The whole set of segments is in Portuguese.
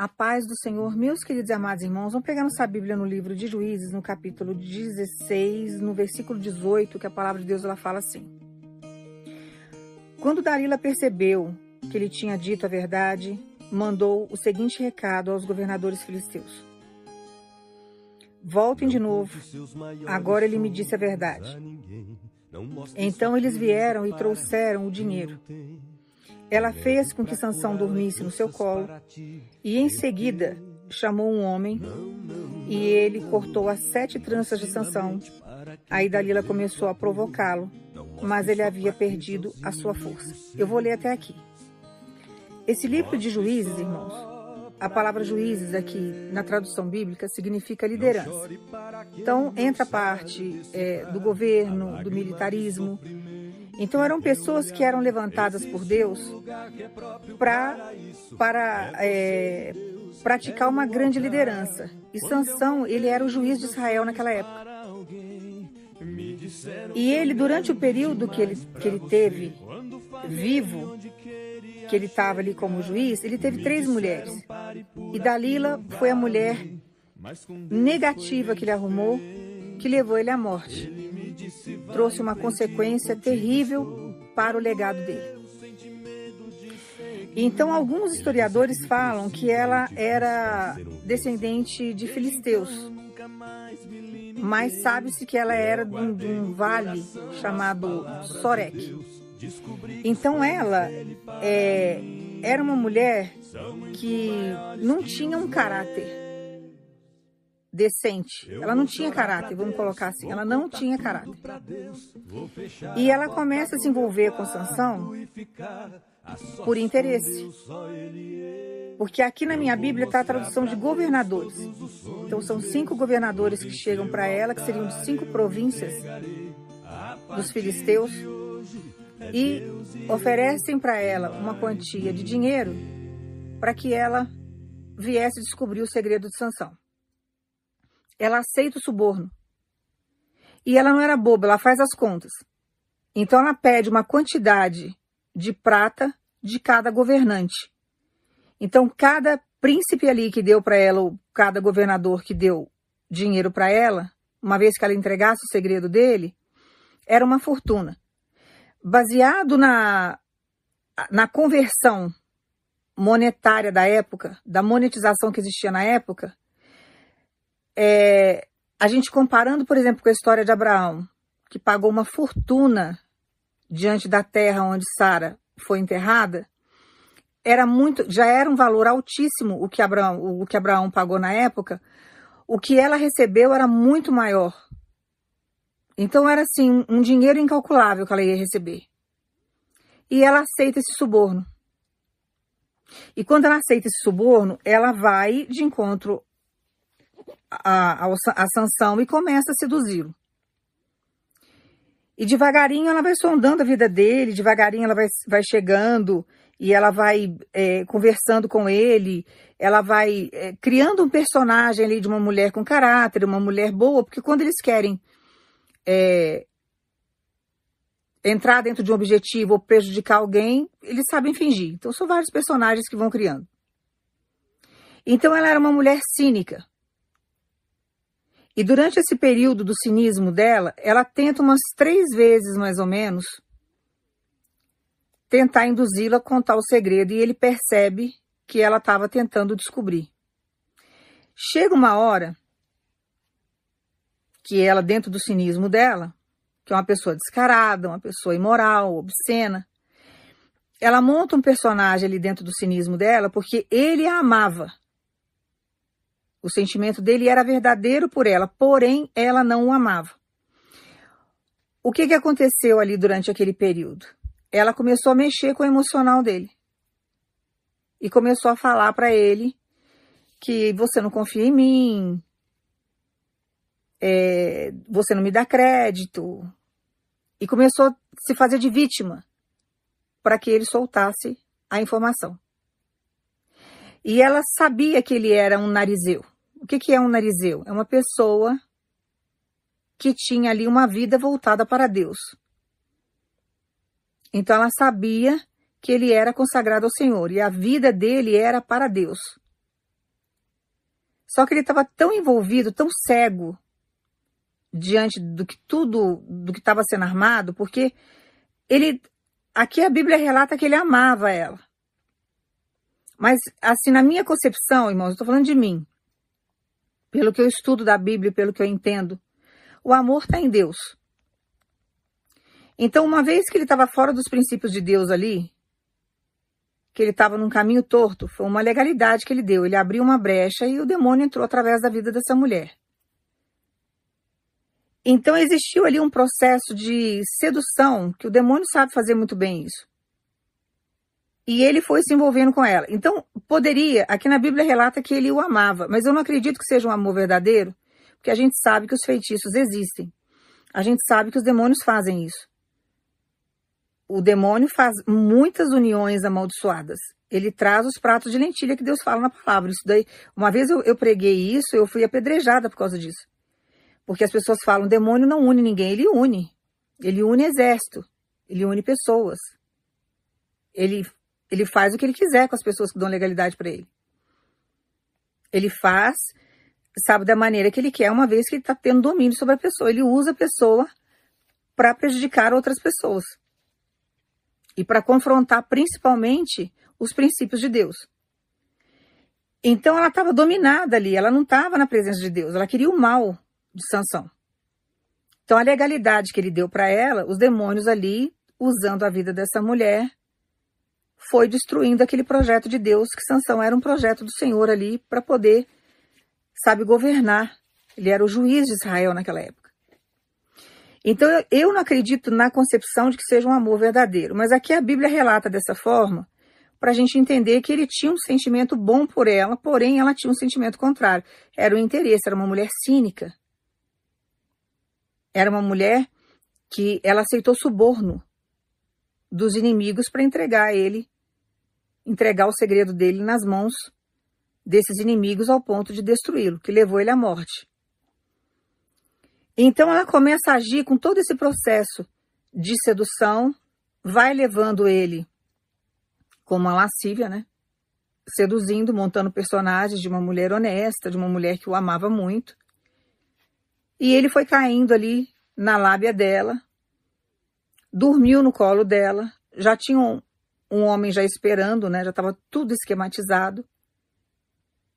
A paz do Senhor, meus queridos e amados irmãos, vamos pegar nossa Bíblia no livro de Juízes, no capítulo 16, no versículo 18, que a palavra de Deus ela fala assim: Quando Dalila percebeu que ele tinha dito a verdade, mandou o seguinte recado aos governadores filisteus: Voltem de novo. Agora ele me disse a verdade. Então eles vieram e trouxeram o dinheiro. Ela fez com que Sansão dormisse no seu colo e em seguida chamou um homem e ele cortou as sete tranças de Sansão. Aí Dalila começou a provocá-lo, mas ele havia perdido a sua força. Eu vou ler até aqui. Esse livro de Juízes, irmãos, a palavra juízes aqui na tradução bíblica significa liderança. Então entra a parte é, do governo, do militarismo, então eram pessoas que eram levantadas por Deus para é, praticar uma grande liderança. E Sansão, ele era o juiz de Israel naquela época. E ele, durante o período que ele, que ele teve vivo, que ele estava ali como juiz, ele teve três mulheres. E Dalila foi a mulher negativa que ele arrumou, que levou ele à morte trouxe uma consequência terrível para o legado dele. Então, alguns historiadores falam que ela era descendente de filisteus, mas sabe-se que ela era de um, de um, vale chamado Sorek. Então, ela é, era uma mulher que não tinha um caráter decente. Ela não tinha caráter, vamos colocar assim. Ela não tinha caráter. E ela começa a se envolver com Sansão por interesse. Porque aqui na minha Bíblia está a tradução de governadores. Então são cinco governadores que chegam para ela, que seriam de cinco províncias dos filisteus, e oferecem para ela uma quantia de dinheiro para que ela viesse descobrir o segredo de Sansão ela aceita o suborno. E ela não era boba, ela faz as contas. Então ela pede uma quantidade de prata de cada governante. Então cada príncipe ali que deu para ela, ou cada governador que deu dinheiro para ela, uma vez que ela entregasse o segredo dele, era uma fortuna. Baseado na, na conversão monetária da época, da monetização que existia na época, é, a gente comparando, por exemplo, com a história de Abraão, que pagou uma fortuna diante da terra onde Sara foi enterrada, era muito, já era um valor altíssimo o que Abraão, o que Abraão pagou na época. O que ela recebeu era muito maior. Então era assim um dinheiro incalculável que ela ia receber. E ela aceita esse suborno. E quando ela aceita esse suborno, ela vai de encontro a, a, a e começa a seduzi-lo. E devagarinho ela vai sondando a vida dele, devagarinho ela vai, vai chegando e ela vai é, conversando com ele, ela vai é, criando um personagem ali de uma mulher com caráter, uma mulher boa, porque quando eles querem é, entrar dentro de um objetivo ou prejudicar alguém, eles sabem fingir. Então são vários personagens que vão criando. Então ela era uma mulher cínica. E durante esse período do cinismo dela, ela tenta umas três vezes, mais ou menos, tentar induzi-lo a contar o segredo e ele percebe que ela estava tentando descobrir. Chega uma hora que ela, dentro do cinismo dela, que é uma pessoa descarada, uma pessoa imoral, obscena, ela monta um personagem ali dentro do cinismo dela porque ele a amava. O sentimento dele era verdadeiro por ela, porém ela não o amava. O que, que aconteceu ali durante aquele período? Ela começou a mexer com o emocional dele. E começou a falar para ele que você não confia em mim, é, você não me dá crédito. E começou a se fazer de vítima para que ele soltasse a informação. E ela sabia que ele era um narizeu. Que, que é um narizeu? É uma pessoa que tinha ali uma vida voltada para Deus. Então ela sabia que ele era consagrado ao Senhor e a vida dele era para Deus. Só que ele estava tão envolvido, tão cego diante do que tudo, do que estava sendo armado, porque ele, aqui a Bíblia relata que ele amava ela. Mas, assim, na minha concepção, irmãos, eu estou falando de mim, pelo que eu estudo da Bíblia, pelo que eu entendo, o amor está em Deus. Então, uma vez que ele estava fora dos princípios de Deus ali, que ele estava num caminho torto, foi uma legalidade que ele deu. Ele abriu uma brecha e o demônio entrou através da vida dessa mulher. Então existiu ali um processo de sedução, que o demônio sabe fazer muito bem isso. E ele foi se envolvendo com ela. Então, poderia, aqui na Bíblia relata que ele o amava, mas eu não acredito que seja um amor verdadeiro, porque a gente sabe que os feitiços existem. A gente sabe que os demônios fazem isso o demônio faz muitas uniões amaldiçoadas. Ele traz os pratos de lentilha que Deus fala na palavra. Isso daí, uma vez eu, eu preguei isso, eu fui apedrejada por causa disso. Porque as pessoas falam, demônio não une ninguém, ele une. Ele une exército, ele une pessoas. Ele, ele faz o que ele quiser com as pessoas que dão legalidade para ele. Ele faz, sabe, da maneira que ele quer, uma vez que ele está tendo domínio sobre a pessoa. Ele usa a pessoa para prejudicar outras pessoas e para confrontar principalmente os princípios de Deus. Então ela estava dominada ali, ela não estava na presença de Deus, ela queria o mal de Sansão. Então a legalidade que ele deu para ela, os demônios ali, usando a vida dessa mulher, foi destruindo aquele projeto de Deus, que Sansão era um projeto do Senhor ali para poder, sabe, governar. Ele era o juiz de Israel naquela época. Então eu não acredito na concepção de que seja um amor verdadeiro, mas aqui a Bíblia relata dessa forma para a gente entender que ele tinha um sentimento bom por ela, porém ela tinha um sentimento contrário. Era o interesse, era uma mulher cínica. Era uma mulher que ela aceitou suborno dos inimigos para entregar ele, entregar o segredo dele nas mãos desses inimigos ao ponto de destruí-lo, que levou ele à morte. Então ela começa a agir com todo esse processo de sedução, vai levando ele como uma lascívia, né? Seduzindo, montando personagens de uma mulher honesta, de uma mulher que o amava muito. E ele foi caindo ali na lábia dela, dormiu no colo dela, já tinha um, homem já esperando, né? Já estava tudo esquematizado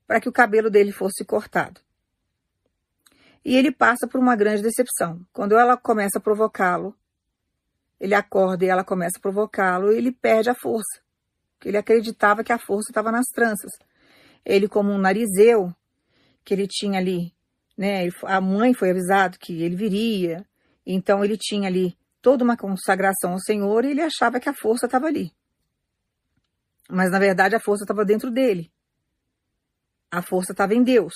para que o cabelo dele fosse cortado e ele passa por uma grande decepção. Quando ela começa a provocá-lo, ele acorda e ela começa a provocá-lo, ele perde a força. Ele acreditava que a força estava nas tranças. Ele, como um narizeu, que ele tinha ali, né? A mãe foi avisado que ele viria, então ele tinha ali toda uma consagração ao Senhor e ele achava que a força estava ali. Mas na verdade a força estava dentro dele. A força estava em Deus.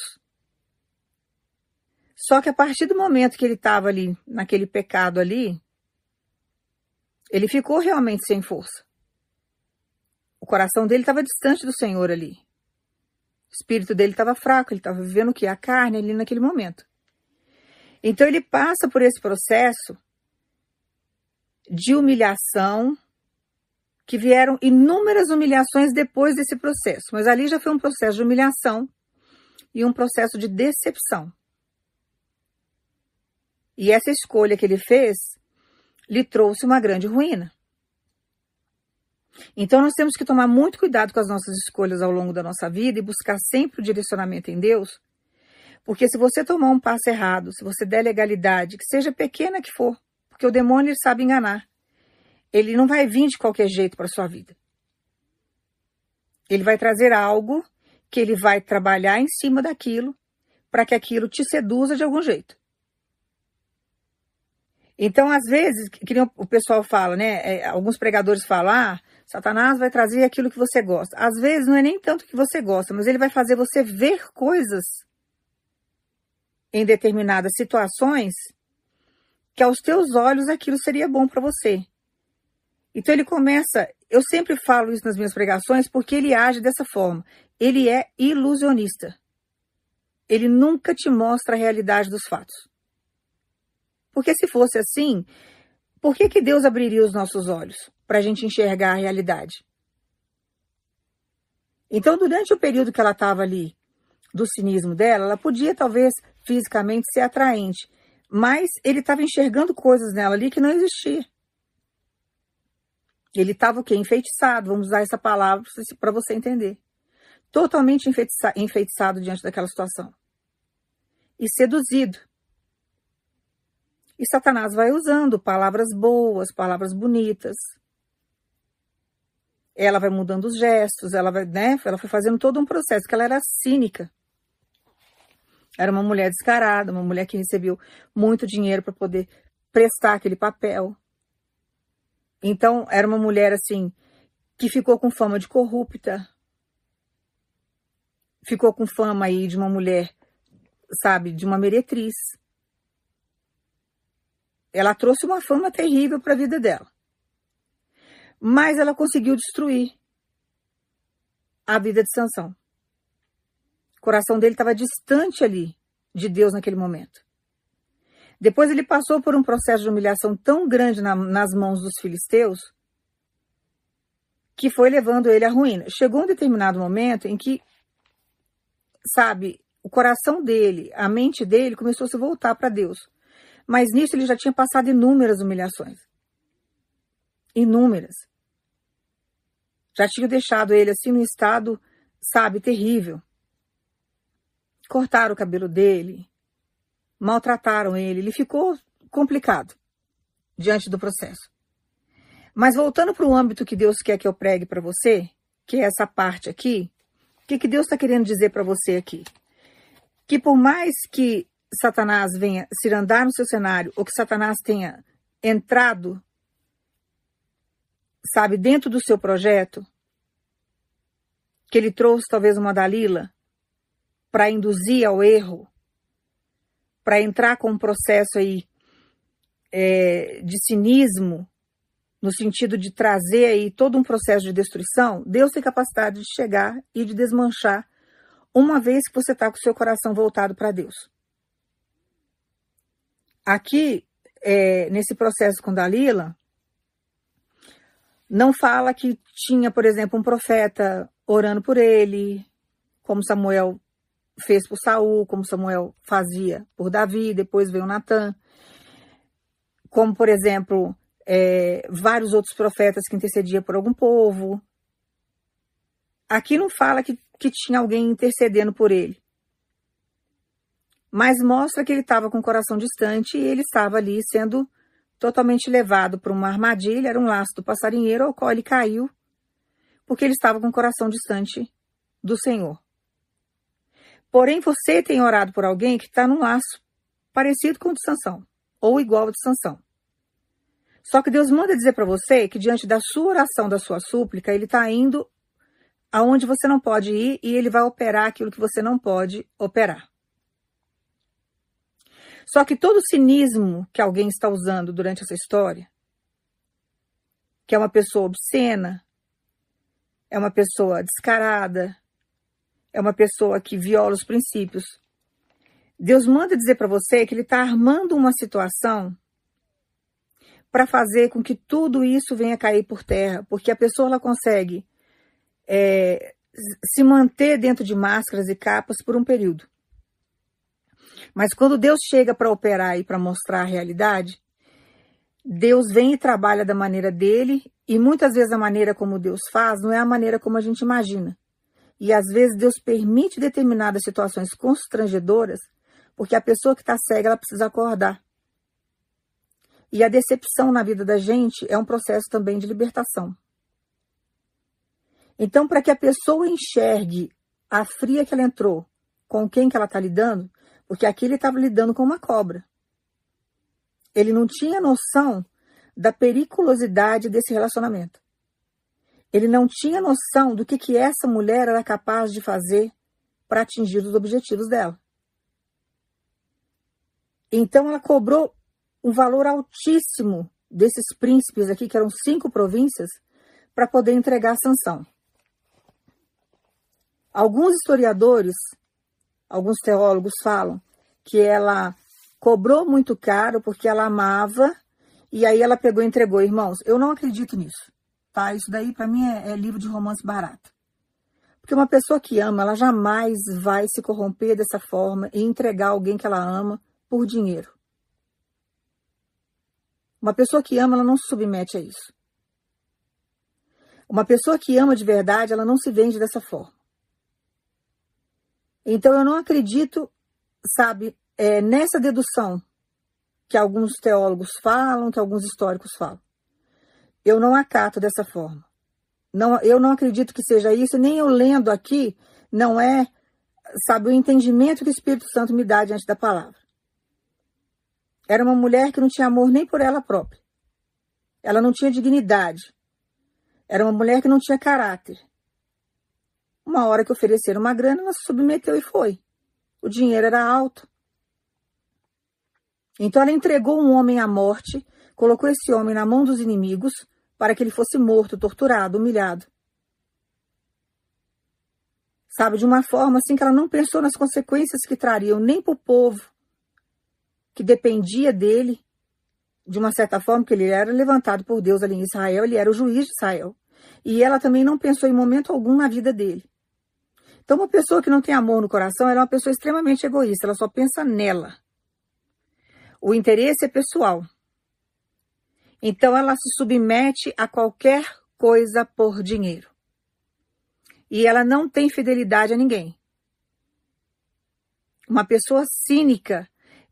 Só que a partir do momento que ele estava ali, naquele pecado ali, ele ficou realmente sem força. O coração dele estava distante do Senhor ali. O espírito dele estava fraco, ele estava vivendo o que? A carne ali naquele momento. Então ele passa por esse processo de humilhação, que vieram inúmeras humilhações depois desse processo, mas ali já foi um processo de humilhação e um processo de decepção. E essa escolha que ele fez lhe trouxe uma grande ruína. Então nós temos que tomar muito cuidado com as nossas escolhas ao longo da nossa vida e buscar sempre o direcionamento em Deus, porque se você tomar um passo errado, se você der legalidade, que seja pequena que for, porque o demônio sabe enganar, ele não vai vir de qualquer jeito para sua vida. Ele vai trazer algo que ele vai trabalhar em cima daquilo para que aquilo te seduza de algum jeito. Então, às vezes, que o pessoal fala, né? É, alguns pregadores falam, ah, Satanás vai trazer aquilo que você gosta. Às vezes não é nem tanto que você gosta, mas ele vai fazer você ver coisas em determinadas situações que aos teus olhos aquilo seria bom para você. Então ele começa, eu sempre falo isso nas minhas pregações porque ele age dessa forma. Ele é ilusionista. Ele nunca te mostra a realidade dos fatos. Porque se fosse assim, por que, que Deus abriria os nossos olhos para a gente enxergar a realidade? Então, durante o período que ela estava ali do cinismo dela, ela podia talvez fisicamente ser atraente, mas ele estava enxergando coisas nela ali que não existiam. Ele estava o quê? Enfeitiçado, vamos usar essa palavra para você entender. Totalmente enfeitiça, enfeitiçado diante daquela situação. E seduzido. E Satanás vai usando palavras boas, palavras bonitas. Ela vai mudando os gestos, ela vai, né? Ela foi fazendo todo um processo, que ela era cínica. Era uma mulher descarada, uma mulher que recebeu muito dinheiro para poder prestar aquele papel. Então, era uma mulher assim que ficou com fama de corrupta. Ficou com fama aí de uma mulher, sabe, de uma meretriz. Ela trouxe uma fama terrível para a vida dela. Mas ela conseguiu destruir a vida de Sansão. O coração dele estava distante ali de Deus naquele momento. Depois ele passou por um processo de humilhação tão grande na, nas mãos dos filisteus que foi levando ele à ruína. Chegou um determinado momento em que, sabe, o coração dele, a mente dele começou a se voltar para Deus. Mas nisso ele já tinha passado inúmeras humilhações. Inúmeras. Já tinha deixado ele assim num estado, sabe, terrível. Cortaram o cabelo dele, maltrataram ele, ele ficou complicado diante do processo. Mas voltando para o âmbito que Deus quer que eu pregue para você, que é essa parte aqui, o que, que Deus está querendo dizer para você aqui? Que por mais que Satanás venha se andar no seu cenário, ou que Satanás tenha entrado, sabe, dentro do seu projeto, que ele trouxe talvez uma Dalila para induzir ao erro, para entrar com um processo aí é, de cinismo, no sentido de trazer aí todo um processo de destruição, Deus tem capacidade de chegar e de desmanchar uma vez que você está com o seu coração voltado para Deus. Aqui, é, nesse processo com Dalila, não fala que tinha, por exemplo, um profeta orando por ele, como Samuel fez por Saul, como Samuel fazia por Davi, depois veio Natan, como por exemplo é, vários outros profetas que intercediam por algum povo. Aqui não fala que, que tinha alguém intercedendo por ele, mas mostra que ele estava com o coração distante e ele estava ali sendo totalmente levado para uma armadilha, era um laço do passarinheiro ao qual ele caiu, porque ele estava com o coração distante do Senhor. Porém, você tem orado por alguém que está num laço parecido com o de Sansão, ou igual ao de Sansão. Só que Deus manda dizer para você que diante da sua oração, da sua súplica, Ele está indo aonde você não pode ir e Ele vai operar aquilo que você não pode operar. Só que todo o cinismo que alguém está usando durante essa história, que é uma pessoa obscena, é uma pessoa descarada, é uma pessoa que viola os princípios. Deus manda dizer para você que Ele está armando uma situação para fazer com que tudo isso venha cair por terra, porque a pessoa ela consegue é, se manter dentro de máscaras e capas por um período. Mas quando Deus chega para operar e para mostrar a realidade, Deus vem e trabalha da maneira dele, e muitas vezes a maneira como Deus faz não é a maneira como a gente imagina. E às vezes Deus permite determinadas situações constrangedoras, porque a pessoa que está cega ela precisa acordar. E a decepção na vida da gente é um processo também de libertação. Então, para que a pessoa enxergue a fria que ela entrou, com quem que ela está lidando, porque aqui ele estava lidando com uma cobra. Ele não tinha noção da periculosidade desse relacionamento. Ele não tinha noção do que, que essa mulher era capaz de fazer para atingir os objetivos dela. Então ela cobrou um valor altíssimo desses príncipes aqui, que eram cinco províncias, para poder entregar a sanção. Alguns historiadores, alguns teólogos falam que ela cobrou muito caro porque ela amava e aí ela pegou e entregou. Irmãos, eu não acredito nisso tá? Isso daí para mim é, é livro de romance barato. Porque uma pessoa que ama, ela jamais vai se corromper dessa forma e entregar alguém que ela ama por dinheiro. Uma pessoa que ama, ela não se submete a isso. Uma pessoa que ama de verdade, ela não se vende dessa forma. Então eu não acredito, sabe, é, nessa dedução que alguns teólogos falam, que alguns históricos falam. Eu não acato dessa forma. Não, eu não acredito que seja isso, nem eu lendo aqui, não é, sabe, o entendimento que o Espírito Santo me dá diante da palavra. Era uma mulher que não tinha amor nem por ela própria. Ela não tinha dignidade. Era uma mulher que não tinha caráter. Uma hora que ofereceram uma grana, ela se submeteu e foi. O dinheiro era alto. Então ela entregou um homem à morte, colocou esse homem na mão dos inimigos para que ele fosse morto, torturado, humilhado. Sabe, de uma forma assim que ela não pensou nas consequências que trariam nem para o povo que dependia dele, de uma certa forma, que ele era levantado por Deus ali em Israel, ele era o juiz de Israel. E ela também não pensou em momento algum na vida dele. Então, uma pessoa que não tem amor no coração, ela é uma pessoa extremamente egoísta, ela só pensa nela. O interesse é pessoal. Então, ela se submete a qualquer coisa por dinheiro. E ela não tem fidelidade a ninguém. Uma pessoa cínica,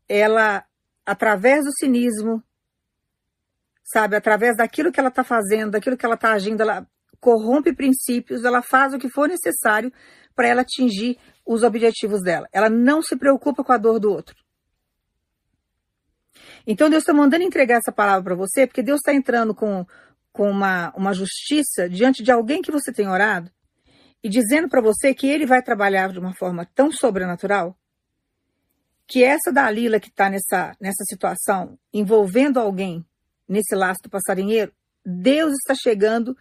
ela, através do cinismo, sabe, através daquilo que ela está fazendo, daquilo que ela está agindo, ela corrompe princípios, ela faz o que for necessário para ela atingir os objetivos dela. Ela não se preocupa com a dor do outro. Então Deus está mandando entregar essa palavra para você, porque Deus está entrando com, com uma, uma justiça diante de alguém que você tem orado e dizendo para você que ele vai trabalhar de uma forma tão sobrenatural que essa Dalila que está nessa, nessa situação, envolvendo alguém nesse laço do passarinheiro, Deus está chegando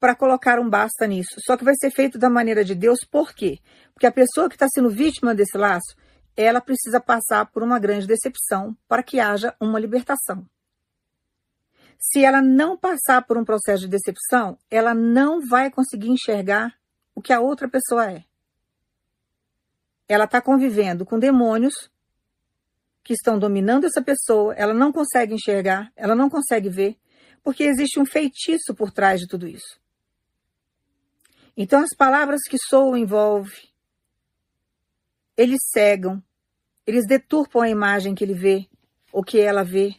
para colocar um basta nisso. Só que vai ser feito da maneira de Deus, por quê? Porque a pessoa que está sendo vítima desse laço, ela precisa passar por uma grande decepção para que haja uma libertação. Se ela não passar por um processo de decepção, ela não vai conseguir enxergar o que a outra pessoa é. Ela está convivendo com demônios que estão dominando essa pessoa, ela não consegue enxergar, ela não consegue ver, porque existe um feitiço por trás de tudo isso. Então, as palavras que soam envolve, eles cegam, eles deturpam a imagem que ele vê, ou que ela vê,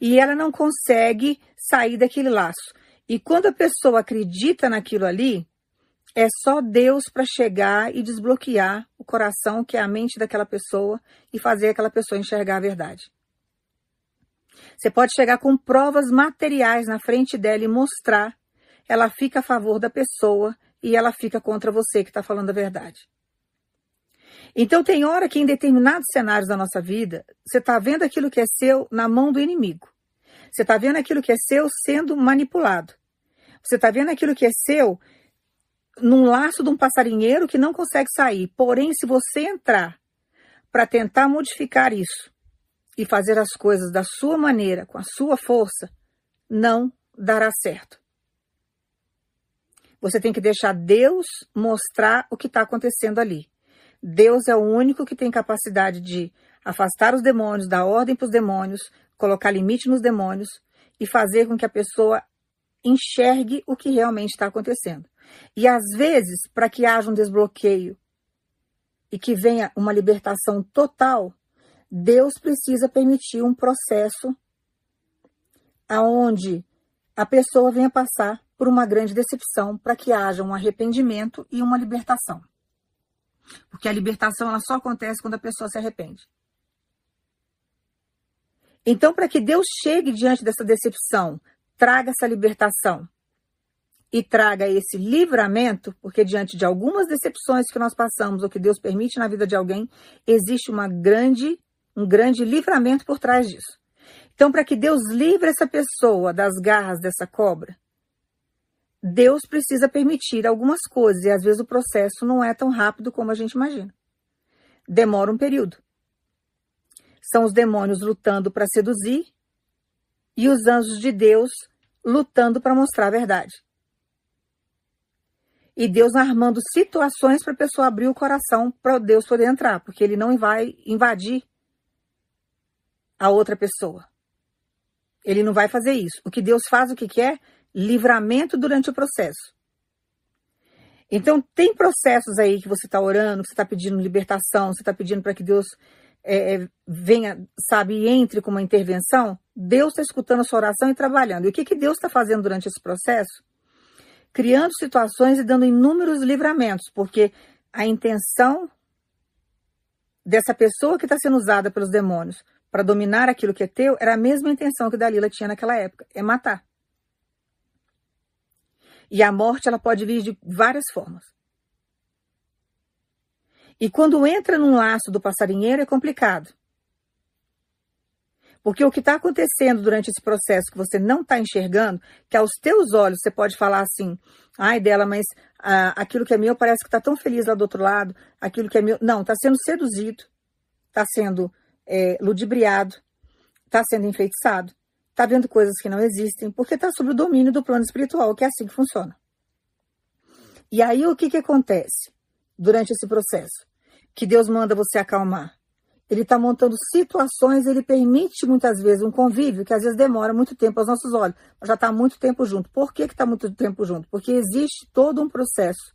e ela não consegue sair daquele laço. E quando a pessoa acredita naquilo ali, é só Deus para chegar e desbloquear o coração, que é a mente daquela pessoa, e fazer aquela pessoa enxergar a verdade. Você pode chegar com provas materiais na frente dela e mostrar, ela fica a favor da pessoa e ela fica contra você que está falando a verdade. Então tem hora que em determinados cenários da nossa vida, você está vendo aquilo que é seu na mão do inimigo. Você está vendo aquilo que é seu sendo manipulado. Você está vendo aquilo que é seu num laço de um passarinheiro que não consegue sair. Porém, se você entrar para tentar modificar isso e fazer as coisas da sua maneira, com a sua força, não dará certo. Você tem que deixar Deus mostrar o que está acontecendo ali. Deus é o único que tem capacidade de afastar os demônios, dar ordem para os demônios, colocar limite nos demônios e fazer com que a pessoa enxergue o que realmente está acontecendo. E às vezes, para que haja um desbloqueio e que venha uma libertação total, Deus precisa permitir um processo aonde a pessoa venha passar por uma grande decepção para que haja um arrependimento e uma libertação. Porque a libertação ela só acontece quando a pessoa se arrepende. Então, para que Deus chegue diante dessa decepção, traga essa libertação e traga esse livramento, porque diante de algumas decepções que nós passamos ou que Deus permite na vida de alguém, existe uma grande, um grande livramento por trás disso. Então, para que Deus livre essa pessoa das garras dessa cobra, Deus precisa permitir algumas coisas e às vezes o processo não é tão rápido como a gente imagina. Demora um período. São os demônios lutando para seduzir e os anjos de Deus lutando para mostrar a verdade. e Deus armando situações para a pessoa abrir o coração para Deus poder entrar, porque ele não vai invadir a outra pessoa. Ele não vai fazer isso. O que Deus faz, o que quer? Livramento durante o processo. Então, tem processos aí que você está orando, que você está pedindo libertação, você está pedindo para que Deus é, é, venha, sabe, entre com uma intervenção. Deus está escutando a sua oração e trabalhando. E o que, que Deus está fazendo durante esse processo? Criando situações e dando inúmeros livramentos, porque a intenção dessa pessoa que está sendo usada pelos demônios para dominar aquilo que é teu era a mesma intenção que Dalila tinha naquela época, é matar. E a morte ela pode vir de várias formas. E quando entra num laço do passarinheiro é complicado. Porque o que está acontecendo durante esse processo que você não está enxergando, que aos teus olhos você pode falar assim, ai dela, mas ah, aquilo que é meu parece que está tão feliz lá do outro lado, aquilo que é meu. Não, está sendo seduzido, está sendo é, ludibriado, está sendo enfeitiçado está vendo coisas que não existem, porque está sob o domínio do plano espiritual, que é assim que funciona. E aí o que, que acontece durante esse processo? Que Deus manda você acalmar. Ele está montando situações, ele permite muitas vezes um convívio que às vezes demora muito tempo aos nossos olhos, mas já está muito tempo junto. Por que está muito tempo junto? Porque existe todo um processo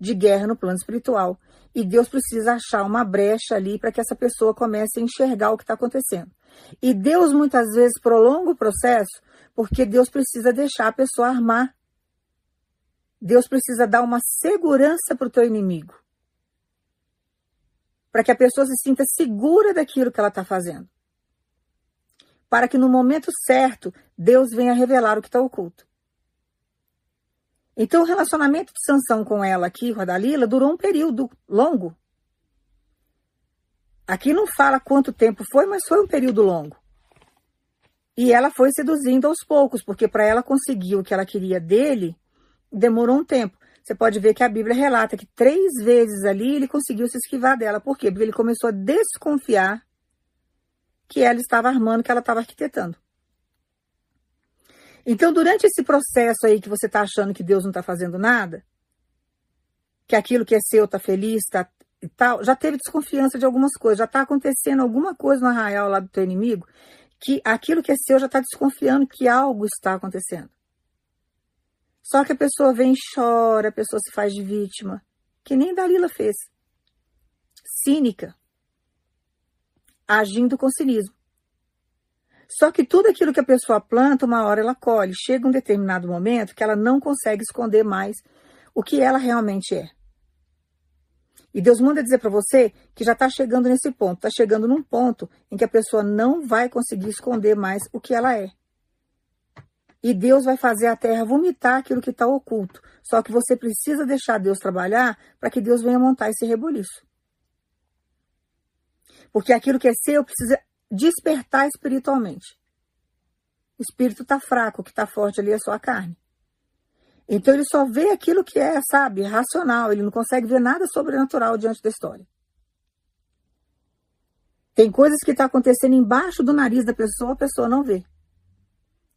de guerra no plano espiritual. E Deus precisa achar uma brecha ali para que essa pessoa comece a enxergar o que está acontecendo. E Deus muitas vezes prolonga o processo porque Deus precisa deixar a pessoa armar. Deus precisa dar uma segurança para o teu inimigo. Para que a pessoa se sinta segura daquilo que ela está fazendo. Para que no momento certo Deus venha revelar o que está oculto. Então, o relacionamento de Sansão com ela aqui, com a Dalila, durou um período longo. Aqui não fala quanto tempo foi, mas foi um período longo. E ela foi seduzindo aos poucos, porque para ela conseguir o que ela queria dele, demorou um tempo. Você pode ver que a Bíblia relata que três vezes ali ele conseguiu se esquivar dela. Por quê? Porque ele começou a desconfiar que ela estava armando, que ela estava arquitetando. Então, durante esse processo aí que você está achando que Deus não está fazendo nada, que aquilo que é seu está feliz, está tal, já teve desconfiança de algumas coisas, já está acontecendo alguma coisa no arraial lá do teu inimigo, que aquilo que é seu já está desconfiando que algo está acontecendo. Só que a pessoa vem e chora, a pessoa se faz de vítima, que nem Dalila fez. Cínica, agindo com cinismo. Só que tudo aquilo que a pessoa planta, uma hora ela colhe. Chega um determinado momento que ela não consegue esconder mais o que ela realmente é. E Deus manda dizer para você que já está chegando nesse ponto, está chegando num ponto em que a pessoa não vai conseguir esconder mais o que ela é. E Deus vai fazer a terra vomitar aquilo que está oculto. Só que você precisa deixar Deus trabalhar para que Deus venha montar esse reboliço. Porque aquilo que é seu precisa despertar espiritualmente. O espírito está fraco, o que está forte ali é a carne. Então ele só vê aquilo que é, sabe, racional, ele não consegue ver nada sobrenatural diante da história. Tem coisas que estão tá acontecendo embaixo do nariz da pessoa, a pessoa não vê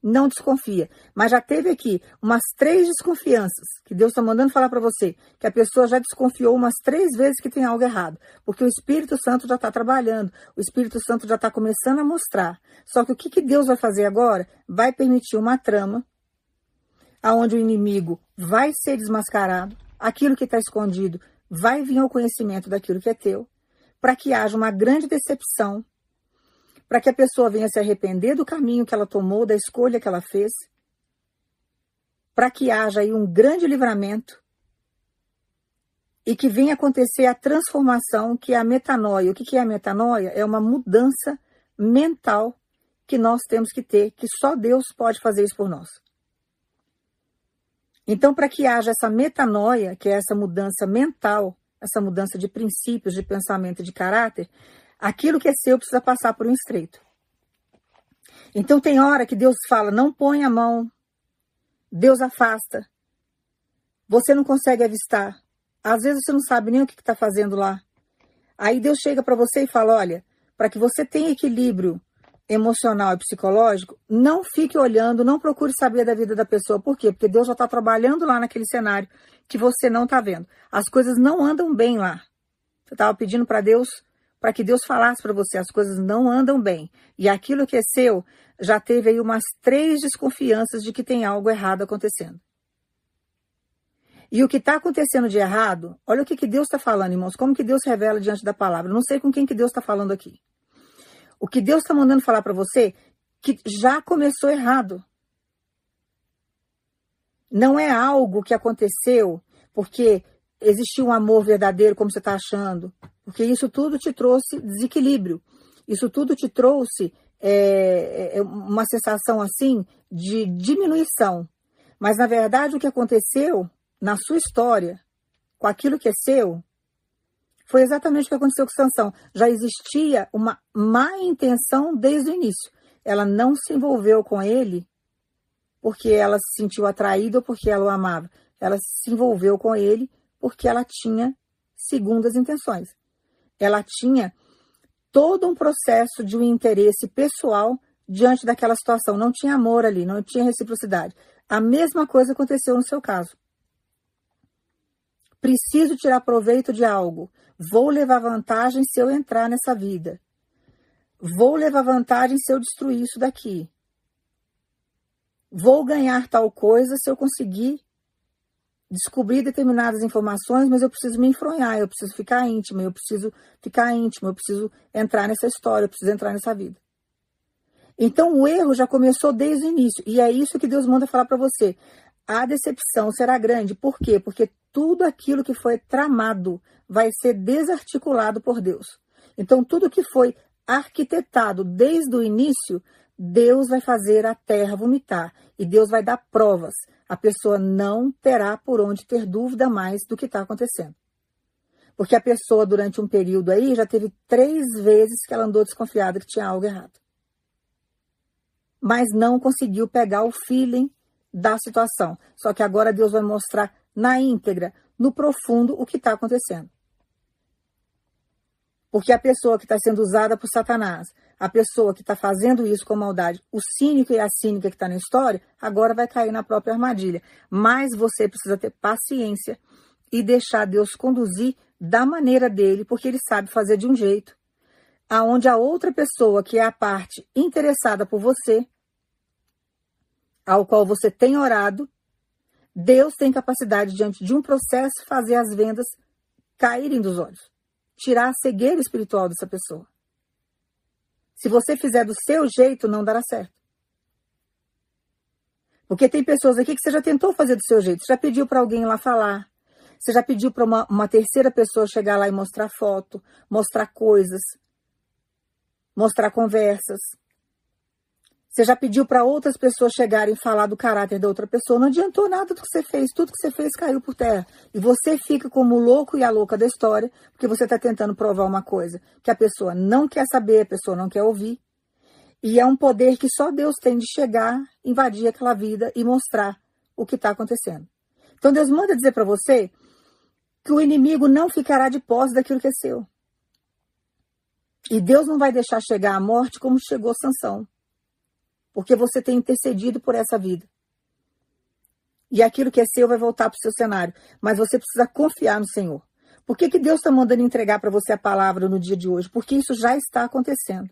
não desconfia. Mas já teve aqui umas três desconfianças que Deus está mandando falar para você, que a pessoa já desconfiou umas três vezes que tem algo errado, porque o Espírito Santo já está trabalhando, o Espírito Santo já está começando a mostrar. Só que o que, que Deus vai fazer agora? Vai permitir uma trama aonde o inimigo vai ser desmascarado, aquilo que está escondido vai vir ao conhecimento daquilo que é teu, para que haja uma grande decepção para que a pessoa venha se arrepender do caminho que ela tomou, da escolha que ela fez, para que haja aí um grande livramento e que venha acontecer a transformação que é a metanoia. O que é a metanoia? É uma mudança mental que nós temos que ter, que só Deus pode fazer isso por nós. Então, para que haja essa metanoia, que é essa mudança mental, essa mudança de princípios, de pensamento, de caráter, Aquilo que é seu precisa passar por um estreito. Então tem hora que Deus fala, não põe a mão. Deus afasta. Você não consegue avistar. Às vezes você não sabe nem o que está fazendo lá. Aí Deus chega para você e fala, olha, para que você tenha equilíbrio emocional e psicológico, não fique olhando, não procure saber da vida da pessoa. Por quê? Porque Deus já está trabalhando lá naquele cenário que você não está vendo. As coisas não andam bem lá. Você estava pedindo para Deus, para que Deus falasse para você, as coisas não andam bem. E aquilo que é seu já teve aí umas três desconfianças de que tem algo errado acontecendo. E o que está acontecendo de errado, olha o que, que Deus está falando, irmãos, como que Deus revela diante da palavra. não sei com quem que Deus está falando aqui. O que Deus está mandando falar para você, que já começou errado. Não é algo que aconteceu porque existiu um amor verdadeiro, como você está achando. Porque isso tudo te trouxe desequilíbrio. Isso tudo te trouxe é, é, uma sensação assim de diminuição. Mas, na verdade, o que aconteceu na sua história, com aquilo que é seu, foi exatamente o que aconteceu com Sansão. Já existia uma má intenção desde o início. Ela não se envolveu com ele porque ela se sentiu atraída ou porque ela o amava. Ela se envolveu com ele porque ela tinha segundas intenções. Ela tinha todo um processo de um interesse pessoal diante daquela situação. Não tinha amor ali, não tinha reciprocidade. A mesma coisa aconteceu no seu caso. Preciso tirar proveito de algo. Vou levar vantagem se eu entrar nessa vida. Vou levar vantagem se eu destruir isso daqui. Vou ganhar tal coisa se eu conseguir descobrir determinadas informações, mas eu preciso me enfronhar, eu preciso ficar íntima, eu preciso ficar íntimo, eu preciso entrar nessa história, eu preciso entrar nessa vida. Então o erro já começou desde o início, e é isso que Deus manda falar para você. A decepção será grande, por quê? Porque tudo aquilo que foi tramado vai ser desarticulado por Deus. Então, tudo que foi arquitetado desde o início, Deus vai fazer a terra vomitar e Deus vai dar provas. A pessoa não terá por onde ter dúvida mais do que está acontecendo. Porque a pessoa, durante um período aí, já teve três vezes que ela andou desconfiada que tinha algo errado. Mas não conseguiu pegar o feeling da situação. Só que agora Deus vai mostrar na íntegra, no profundo, o que está acontecendo. Porque a pessoa que está sendo usada por Satanás, a pessoa que está fazendo isso com maldade, o cínico e a cínica que está na história, agora vai cair na própria armadilha. Mas você precisa ter paciência e deixar Deus conduzir da maneira dele, porque ele sabe fazer de um jeito aonde a outra pessoa, que é a parte interessada por você, ao qual você tem orado, Deus tem capacidade, diante de um processo, fazer as vendas caírem dos olhos, tirar a cegueira espiritual dessa pessoa. Se você fizer do seu jeito, não dará certo. Porque tem pessoas aqui que você já tentou fazer do seu jeito, você já pediu para alguém lá falar, você já pediu para uma, uma terceira pessoa chegar lá e mostrar foto, mostrar coisas, mostrar conversas. Você já pediu para outras pessoas chegarem e falar do caráter da outra pessoa. Não adiantou nada do que você fez. Tudo que você fez caiu por terra. E você fica como o louco e a louca da história, porque você está tentando provar uma coisa que a pessoa não quer saber, a pessoa não quer ouvir. E é um poder que só Deus tem de chegar, invadir aquela vida e mostrar o que está acontecendo. Então Deus manda dizer para você que o inimigo não ficará de posse daquilo que é seu. E Deus não vai deixar chegar a morte como chegou Sansão porque você tem intercedido por essa vida. E aquilo que é seu vai voltar para o seu cenário. Mas você precisa confiar no Senhor. Por que, que Deus está mandando entregar para você a palavra no dia de hoje? Porque isso já está acontecendo.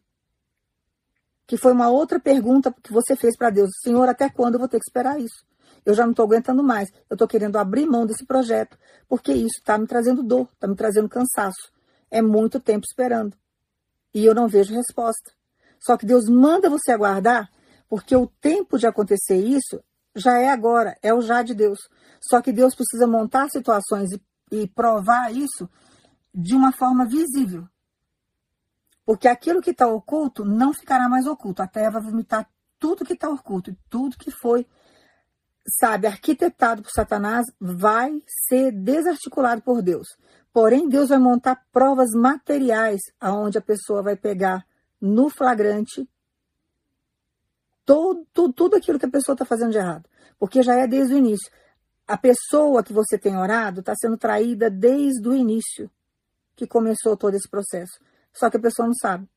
Que foi uma outra pergunta que você fez para Deus. Senhor, até quando eu vou ter que esperar isso? Eu já não estou aguentando mais. Eu estou querendo abrir mão desse projeto, porque isso está me trazendo dor, está me trazendo cansaço. É muito tempo esperando. E eu não vejo resposta. Só que Deus manda você aguardar porque o tempo de acontecer isso já é agora, é o já de Deus. Só que Deus precisa montar situações e, e provar isso de uma forma visível. Porque aquilo que está oculto não ficará mais oculto. A terra vai vomitar tudo que está oculto tudo que foi, sabe, arquitetado por Satanás vai ser desarticulado por Deus. Porém, Deus vai montar provas materiais aonde a pessoa vai pegar no flagrante todo, tudo, tudo aquilo que a pessoa está fazendo de errado. Porque já é desde o início. A pessoa que você tem orado está sendo traída desde o início que começou todo esse processo. Só que a pessoa não sabe.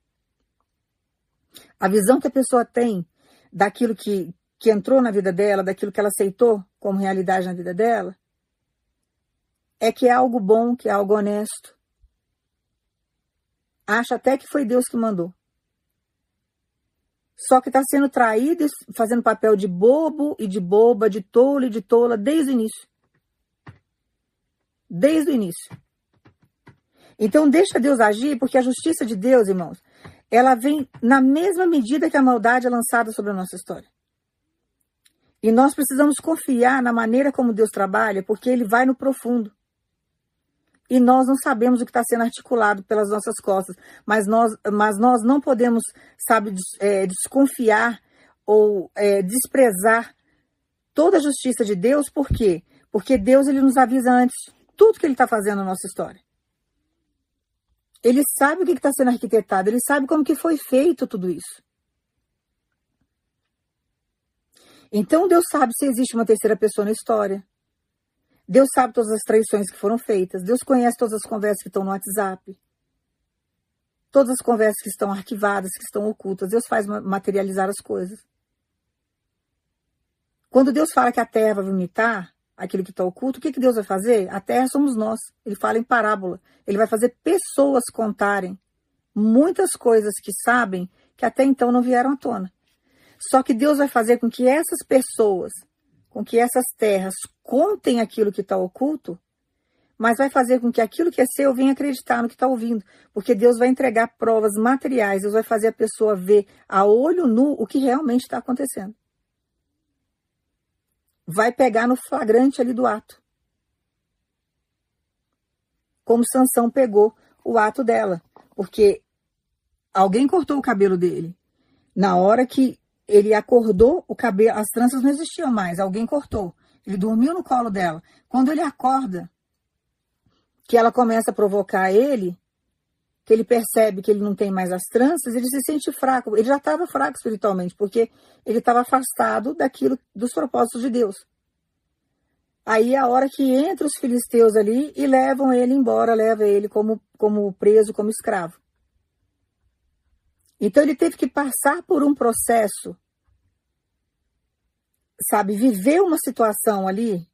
A visão que a pessoa tem daquilo que, que entrou na vida dela, daquilo que ela aceitou como realidade na vida dela, é que é algo bom, que é algo honesto. Acha até que foi Deus que mandou. Só que está sendo traído fazendo papel de bobo e de boba, de tolo e de tola desde o início. Desde o início. Então deixa Deus agir, porque a justiça de Deus, irmãos, ela vem na mesma medida que a maldade é lançada sobre a nossa história. E nós precisamos confiar na maneira como Deus trabalha, porque Ele vai no profundo. E nós não sabemos o que está sendo articulado pelas nossas costas, mas nós, mas nós não podemos, sabe, é, desconfiar ou é, desprezar toda a justiça de Deus, por quê? Porque Deus ele nos avisa antes tudo que Ele está fazendo na nossa história. Ele sabe o que está sendo arquitetado, ele sabe como que foi feito tudo isso. Então Deus sabe se existe uma terceira pessoa na história. Deus sabe todas as traições que foram feitas. Deus conhece todas as conversas que estão no WhatsApp. Todas as conversas que estão arquivadas, que estão ocultas. Deus faz materializar as coisas. Quando Deus fala que a terra vai vomitar aquilo que está oculto, o que, que Deus vai fazer? A terra somos nós. Ele fala em parábola. Ele vai fazer pessoas contarem muitas coisas que sabem que até então não vieram à tona. Só que Deus vai fazer com que essas pessoas, com que essas terras contem aquilo que está oculto, mas vai fazer com que aquilo que é seu venha acreditar no que está ouvindo, porque Deus vai entregar provas materiais, Deus vai fazer a pessoa ver a olho nu o que realmente está acontecendo. Vai pegar no flagrante ali do ato. Como Sansão pegou o ato dela, porque alguém cortou o cabelo dele. Na hora que ele acordou, o cabelo, as tranças não existiam mais, alguém cortou. Ele dormiu no colo dela. Quando ele acorda, que ela começa a provocar ele, que ele percebe que ele não tem mais as tranças, ele se sente fraco. Ele já estava fraco espiritualmente, porque ele estava afastado daquilo, dos propósitos de Deus. Aí é a hora que entra os filisteus ali e levam ele embora, leva ele como, como preso, como escravo. Então ele teve que passar por um processo, sabe, viver uma situação ali,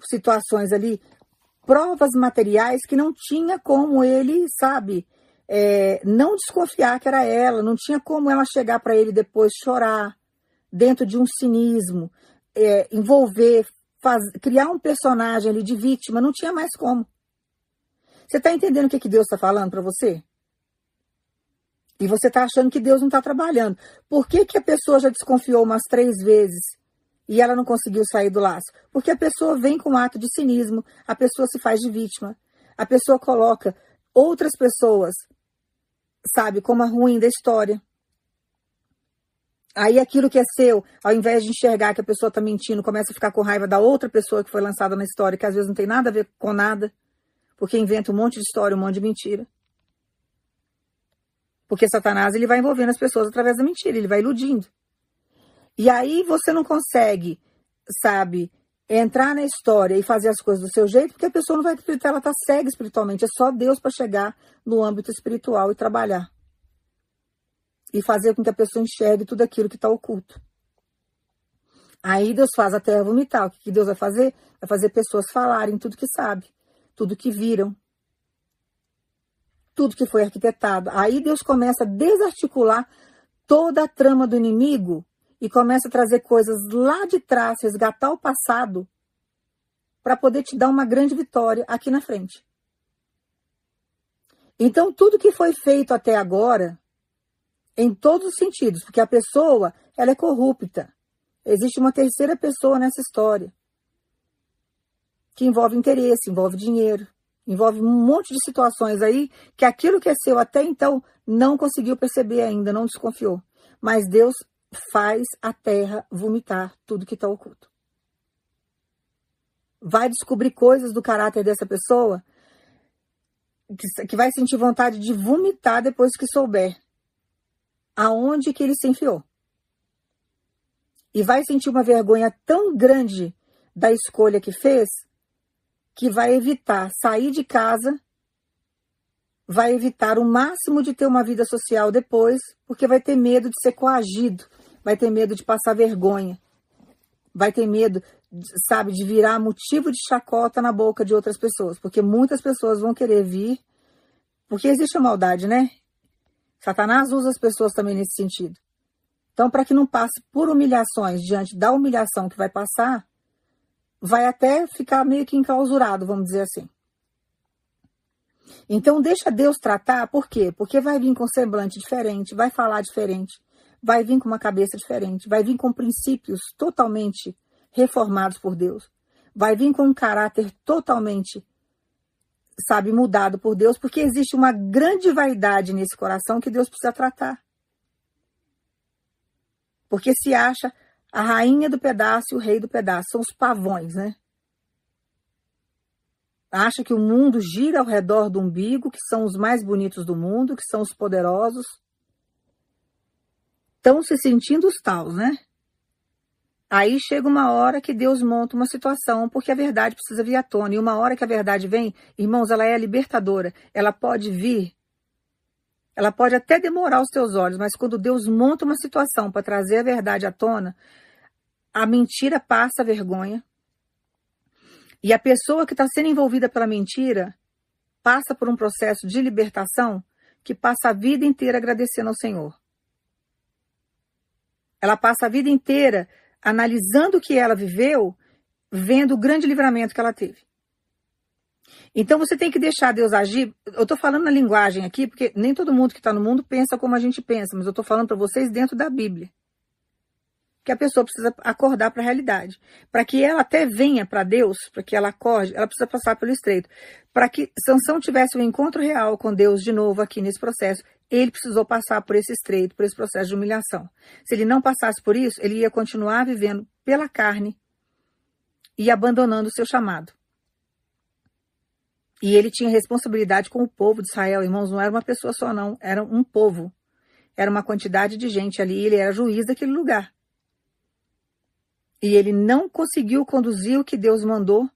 situações ali, provas materiais que não tinha como ele, sabe, é, não desconfiar que era ela, não tinha como ela chegar para ele depois chorar dentro de um cinismo, é, envolver, faz, criar um personagem ali de vítima, não tinha mais como. Você está entendendo o que, que Deus está falando para você? E você está achando que Deus não está trabalhando. Por que, que a pessoa já desconfiou umas três vezes e ela não conseguiu sair do laço? Porque a pessoa vem com um ato de cinismo, a pessoa se faz de vítima, a pessoa coloca outras pessoas, sabe, como a ruim da história. Aí aquilo que é seu, ao invés de enxergar que a pessoa está mentindo, começa a ficar com raiva da outra pessoa que foi lançada na história, que às vezes não tem nada a ver com nada, porque inventa um monte de história, um monte de mentira. Porque Satanás ele vai envolvendo as pessoas através da mentira, ele vai iludindo. E aí você não consegue, sabe, entrar na história e fazer as coisas do seu jeito, porque a pessoa não vai acreditar, ela está cega espiritualmente. É só Deus para chegar no âmbito espiritual e trabalhar. E fazer com que a pessoa enxergue tudo aquilo que está oculto. Aí Deus faz a terra vomitar. O que Deus vai fazer? Vai fazer pessoas falarem tudo que sabe, tudo que viram, tudo que foi arquitetado. Aí Deus começa a desarticular toda a trama do inimigo e começa a trazer coisas lá de trás, resgatar o passado, para poder te dar uma grande vitória aqui na frente. Então, tudo que foi feito até agora, em todos os sentidos, porque a pessoa, ela é corrupta. Existe uma terceira pessoa nessa história, que envolve interesse, envolve dinheiro. Envolve um monte de situações aí que aquilo que é seu até então não conseguiu perceber ainda, não desconfiou. Mas Deus faz a terra vomitar tudo que está oculto. Vai descobrir coisas do caráter dessa pessoa que, que vai sentir vontade de vomitar depois que souber aonde que ele se enfiou. E vai sentir uma vergonha tão grande da escolha que fez que vai evitar sair de casa, vai evitar o máximo de ter uma vida social depois, porque vai ter medo de ser coagido, vai ter medo de passar vergonha, vai ter medo, sabe, de virar motivo de chacota na boca de outras pessoas, porque muitas pessoas vão querer vir, porque existe a maldade, né? Satanás usa as pessoas também nesse sentido. Então, para que não passe por humilhações diante da humilhação que vai passar, vai até ficar meio que enclausurado, vamos dizer assim. Então, deixa Deus tratar, por quê? Porque vai vir com semblante diferente, vai falar diferente, vai vir com uma cabeça diferente, vai vir com princípios totalmente reformados por Deus, vai vir com um caráter totalmente, sabe, mudado por Deus, porque existe uma grande vaidade nesse coração que Deus precisa tratar. Porque se acha a rainha do pedaço e o rei do pedaço, são os pavões, né? Acha que o mundo gira ao redor do umbigo, que são os mais bonitos do mundo, que são os poderosos. Estão se sentindo os taus, né? Aí chega uma hora que Deus monta uma situação, porque a verdade precisa vir à tona. E uma hora que a verdade vem, irmãos, ela é libertadora. Ela pode vir ela pode até demorar os teus olhos, mas quando Deus monta uma situação para trazer a verdade à tona, a mentira passa a vergonha. E a pessoa que está sendo envolvida pela mentira passa por um processo de libertação que passa a vida inteira agradecendo ao Senhor. Ela passa a vida inteira analisando o que ela viveu, vendo o grande livramento que ela teve. Então você tem que deixar Deus agir. Eu estou falando na linguagem aqui, porque nem todo mundo que está no mundo pensa como a gente pensa, mas eu estou falando para vocês dentro da Bíblia. Que a pessoa precisa acordar para a realidade. Para que ela até venha para Deus, para que ela acorde, ela precisa passar pelo estreito. Para que Sansão tivesse um encontro real com Deus de novo aqui nesse processo, ele precisou passar por esse estreito, por esse processo de humilhação. Se ele não passasse por isso, ele ia continuar vivendo pela carne e abandonando o seu chamado. E ele tinha responsabilidade com o povo de Israel, irmãos, não era uma pessoa só, não, era um povo. Era uma quantidade de gente ali, ele era juiz daquele lugar. E ele não conseguiu conduzir o que Deus mandou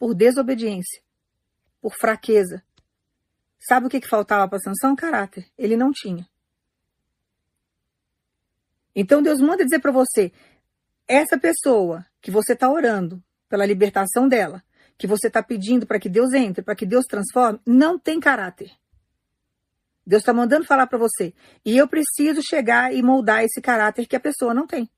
por desobediência, por fraqueza. Sabe o que, que faltava para Sansão? Caráter. Ele não tinha. Então Deus manda dizer para você: essa pessoa que você está orando pela libertação dela, que você está pedindo para que Deus entre, para que Deus transforme, não tem caráter. Deus está mandando falar para você. E eu preciso chegar e moldar esse caráter que a pessoa não tem.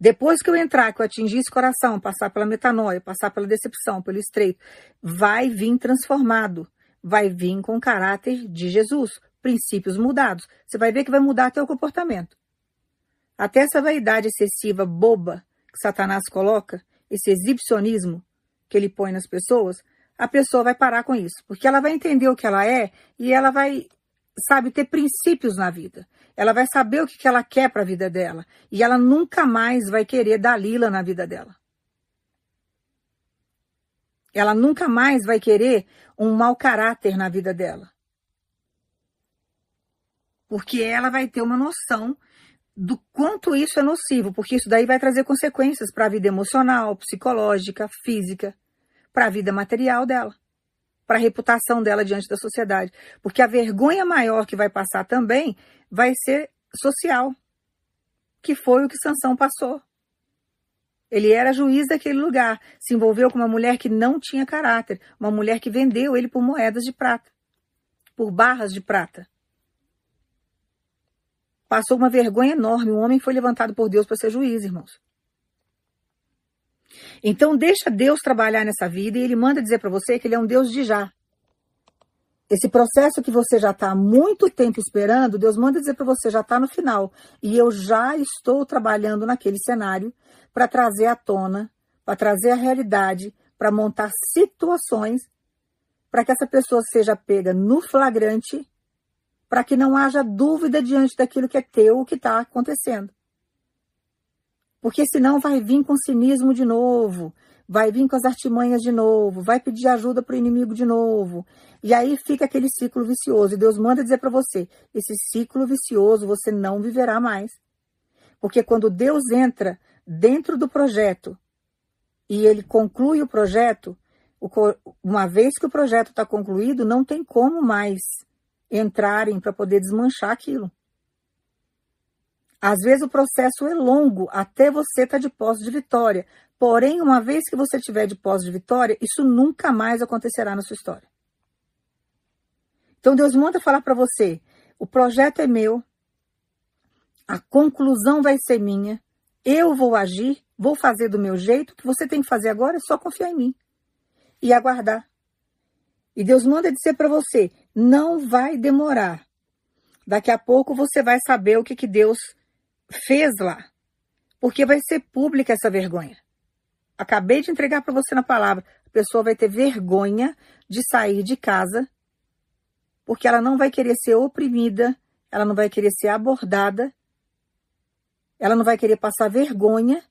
Depois que eu entrar, que eu atingir esse coração, passar pela metanoia, passar pela decepção, pelo estreito, vai vir transformado. Vai vir com o caráter de Jesus, princípios mudados. Você vai ver que vai mudar teu comportamento. Até essa vaidade excessiva, boba, que Satanás coloca, esse exibicionismo que ele põe nas pessoas, a pessoa vai parar com isso, porque ela vai entender o que ela é e ela vai, sabe, ter princípios na vida. Ela vai saber o que ela quer para a vida dela e ela nunca mais vai querer Dalila na vida dela. Ela nunca mais vai querer um mau caráter na vida dela. Porque ela vai ter uma noção do quanto isso é nocivo, porque isso daí vai trazer consequências para a vida emocional, psicológica, física, para a vida material dela, para a reputação dela diante da sociedade. Porque a vergonha maior que vai passar também vai ser social, que foi o que Sansão passou. Ele era juiz daquele lugar, se envolveu com uma mulher que não tinha caráter, uma mulher que vendeu ele por moedas de prata, por barras de prata passou uma vergonha enorme. Um homem foi levantado por Deus para ser juiz, irmãos. Então deixa Deus trabalhar nessa vida e ele manda dizer para você que ele é um Deus de já. Esse processo que você já está há muito tempo esperando, Deus manda dizer para você já está no final. E eu já estou trabalhando naquele cenário para trazer à tona, para trazer a realidade, para montar situações para que essa pessoa seja pega no flagrante para que não haja dúvida diante daquilo que é teu, o que está acontecendo. Porque senão vai vir com cinismo de novo, vai vir com as artimanhas de novo, vai pedir ajuda para o inimigo de novo. E aí fica aquele ciclo vicioso. E Deus manda dizer para você: esse ciclo vicioso você não viverá mais. Porque quando Deus entra dentro do projeto e ele conclui o projeto, uma vez que o projeto está concluído, não tem como mais entrarem para poder desmanchar aquilo. Às vezes o processo é longo até você estar tá de posse de vitória. Porém, uma vez que você tiver de posse de vitória, isso nunca mais acontecerá na sua história. Então Deus manda falar para você: o projeto é meu, a conclusão vai ser minha, eu vou agir, vou fazer do meu jeito, o que você tem que fazer agora é só confiar em mim e aguardar. E Deus manda dizer para você: não vai demorar. Daqui a pouco você vai saber o que, que Deus fez lá. Porque vai ser pública essa vergonha. Acabei de entregar para você na palavra. A pessoa vai ter vergonha de sair de casa, porque ela não vai querer ser oprimida, ela não vai querer ser abordada, ela não vai querer passar vergonha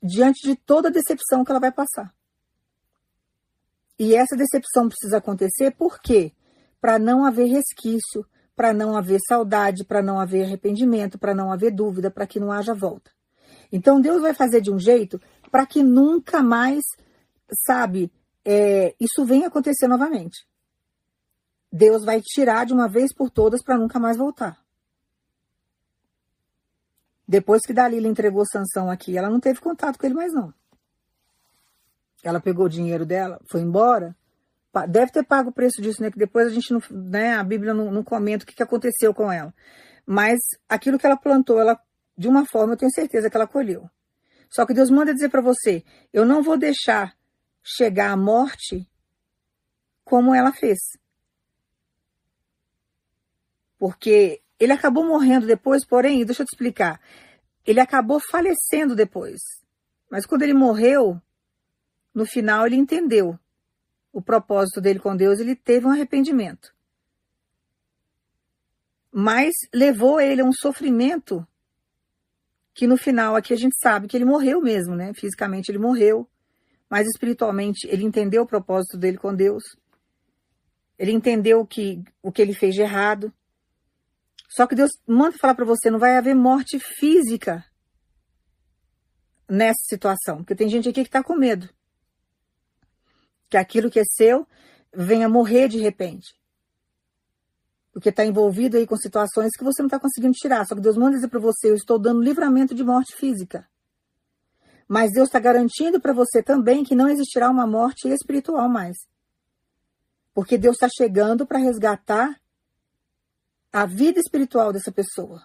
diante de toda a decepção que ela vai passar. E essa decepção precisa acontecer por quê? Para não haver resquício, para não haver saudade, para não haver arrependimento, para não haver dúvida, para que não haja volta. Então Deus vai fazer de um jeito para que nunca mais, sabe, é, isso venha acontecer novamente. Deus vai tirar de uma vez por todas para nunca mais voltar. Depois que Dalila entregou Sansão aqui, ela não teve contato com ele mais não. Ela pegou o dinheiro dela, foi embora. Deve ter pago o preço disso, né? Que depois a gente não, né? A Bíblia não, não comenta o que, aconteceu com ela. Mas aquilo que ela plantou, ela, de uma forma, eu tenho certeza que ela colheu. Só que Deus manda dizer para você: eu não vou deixar chegar a morte como ela fez. Porque ele acabou morrendo depois, porém, deixa eu te explicar. Ele acabou falecendo depois. Mas quando ele morreu, no final ele entendeu o propósito dele com Deus, ele teve um arrependimento. Mas levou ele a um sofrimento que no final aqui a gente sabe que ele morreu mesmo, né? Fisicamente ele morreu, mas espiritualmente ele entendeu o propósito dele com Deus. Ele entendeu que o que ele fez de errado. Só que Deus manda falar para você, não vai haver morte física nessa situação, porque tem gente aqui que está com medo que aquilo que é seu venha morrer de repente. Porque está envolvido aí com situações que você não está conseguindo tirar. Só que Deus manda dizer para você: eu estou dando livramento de morte física. Mas Deus está garantindo para você também que não existirá uma morte espiritual mais. Porque Deus está chegando para resgatar a vida espiritual dessa pessoa.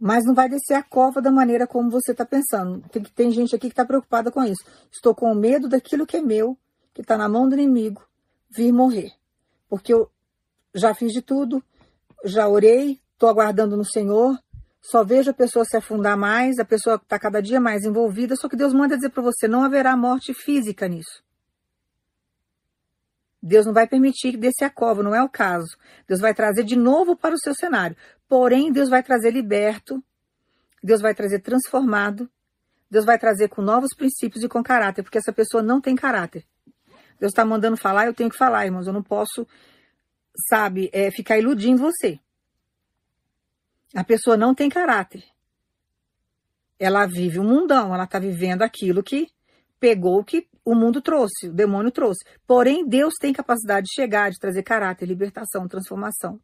Mas não vai descer a cova da maneira como você está pensando. Tem, tem gente aqui que está preocupada com isso. Estou com medo daquilo que é meu que está na mão do inimigo vir morrer. Porque eu já fiz de tudo, já orei, estou aguardando no Senhor, só vejo a pessoa se afundar mais, a pessoa está cada dia mais envolvida, só que Deus manda dizer para você, não haverá morte física nisso. Deus não vai permitir que desse a cova, não é o caso. Deus vai trazer de novo para o seu cenário. Porém, Deus vai trazer liberto, Deus vai trazer transformado, Deus vai trazer com novos princípios e com caráter, porque essa pessoa não tem caráter. Deus está mandando falar, eu tenho que falar, irmãos. Eu não posso, sabe, é, ficar iludindo você. A pessoa não tem caráter. Ela vive um mundão, ela está vivendo aquilo que pegou que o mundo trouxe, o demônio trouxe. Porém, Deus tem capacidade de chegar, de trazer caráter, libertação, transformação.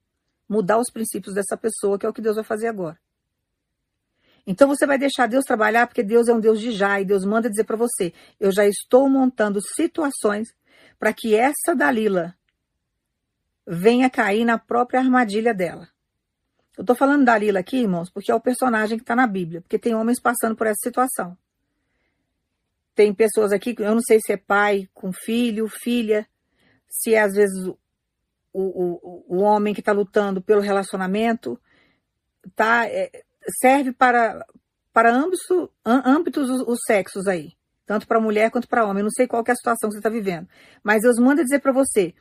Mudar os princípios dessa pessoa, que é o que Deus vai fazer agora. Então você vai deixar Deus trabalhar, porque Deus é um Deus de já, e Deus manda dizer para você: eu já estou montando situações para que essa Dalila venha cair na própria armadilha dela. Eu estou falando Dalila aqui, irmãos, porque é o personagem que está na Bíblia, porque tem homens passando por essa situação. Tem pessoas aqui, eu não sei se é pai com filho, filha, se é às vezes o, o, o homem que está lutando pelo relacionamento, tá, é, serve para, para ambos, âmbitos os, os sexos aí tanto para mulher quanto para homem. Eu não sei qual é a situação que você está vivendo, mas Deus manda dizer para você: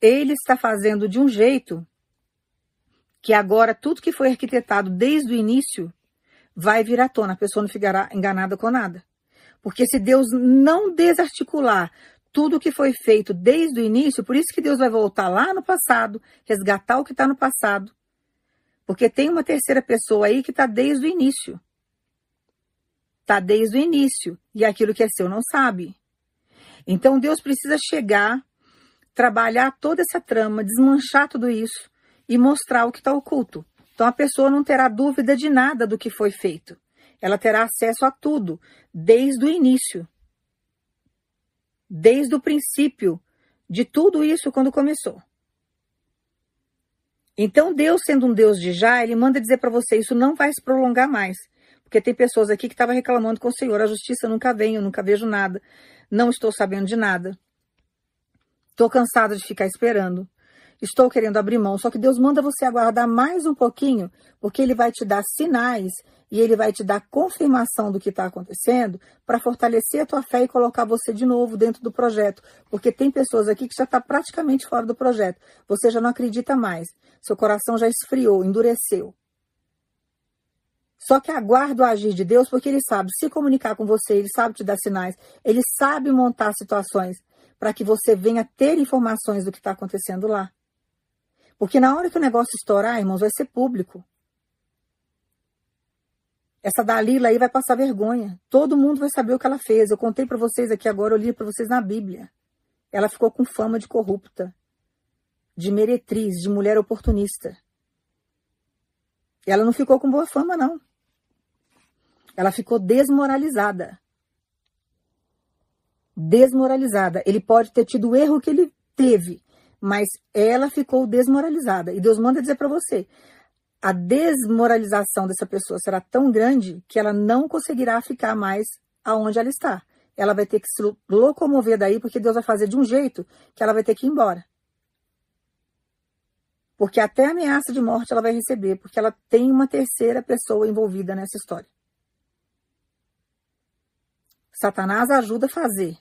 Ele está fazendo de um jeito que agora tudo que foi arquitetado desde o início vai vir à tona. A pessoa não ficará enganada com nada. Porque se Deus não desarticular tudo que foi feito desde o início, por isso que Deus vai voltar lá no passado, resgatar o que está no passado. Porque tem uma terceira pessoa aí que está desde o início. Está desde o início. E aquilo que é seu não sabe. Então Deus precisa chegar, trabalhar toda essa trama, desmanchar tudo isso e mostrar o que está oculto. Então a pessoa não terá dúvida de nada do que foi feito. Ela terá acesso a tudo, desde o início, desde o princípio de tudo isso quando começou. Então Deus, sendo um Deus de já, ele manda dizer para você, isso não vai se prolongar mais. Porque tem pessoas aqui que estavam reclamando com o Senhor, a justiça nunca vem, eu nunca vejo nada, não estou sabendo de nada. Estou cansada de ficar esperando. Estou querendo abrir mão, só que Deus manda você aguardar mais um pouquinho, porque Ele vai te dar sinais e Ele vai te dar confirmação do que está acontecendo para fortalecer a tua fé e colocar você de novo dentro do projeto. Porque tem pessoas aqui que já está praticamente fora do projeto. Você já não acredita mais. Seu coração já esfriou, endureceu. Só que aguarda o agir de Deus porque Ele sabe se comunicar com você, Ele sabe te dar sinais, Ele sabe montar situações para que você venha ter informações do que está acontecendo lá. Porque na hora que o negócio estourar, irmãos, vai ser público. Essa Dalila aí vai passar vergonha. Todo mundo vai saber o que ela fez. Eu contei para vocês aqui agora, eu li para vocês na Bíblia. Ela ficou com fama de corrupta, de meretriz, de mulher oportunista. Ela não ficou com boa fama, não. Ela ficou desmoralizada. Desmoralizada. Ele pode ter tido o erro que ele teve, mas ela ficou desmoralizada. E Deus manda dizer para você: a desmoralização dessa pessoa será tão grande que ela não conseguirá ficar mais aonde ela está. Ela vai ter que se locomover daí, porque Deus vai fazer de um jeito que ela vai ter que ir embora. Porque até ameaça de morte ela vai receber, porque ela tem uma terceira pessoa envolvida nessa história. Satanás ajuda a fazer,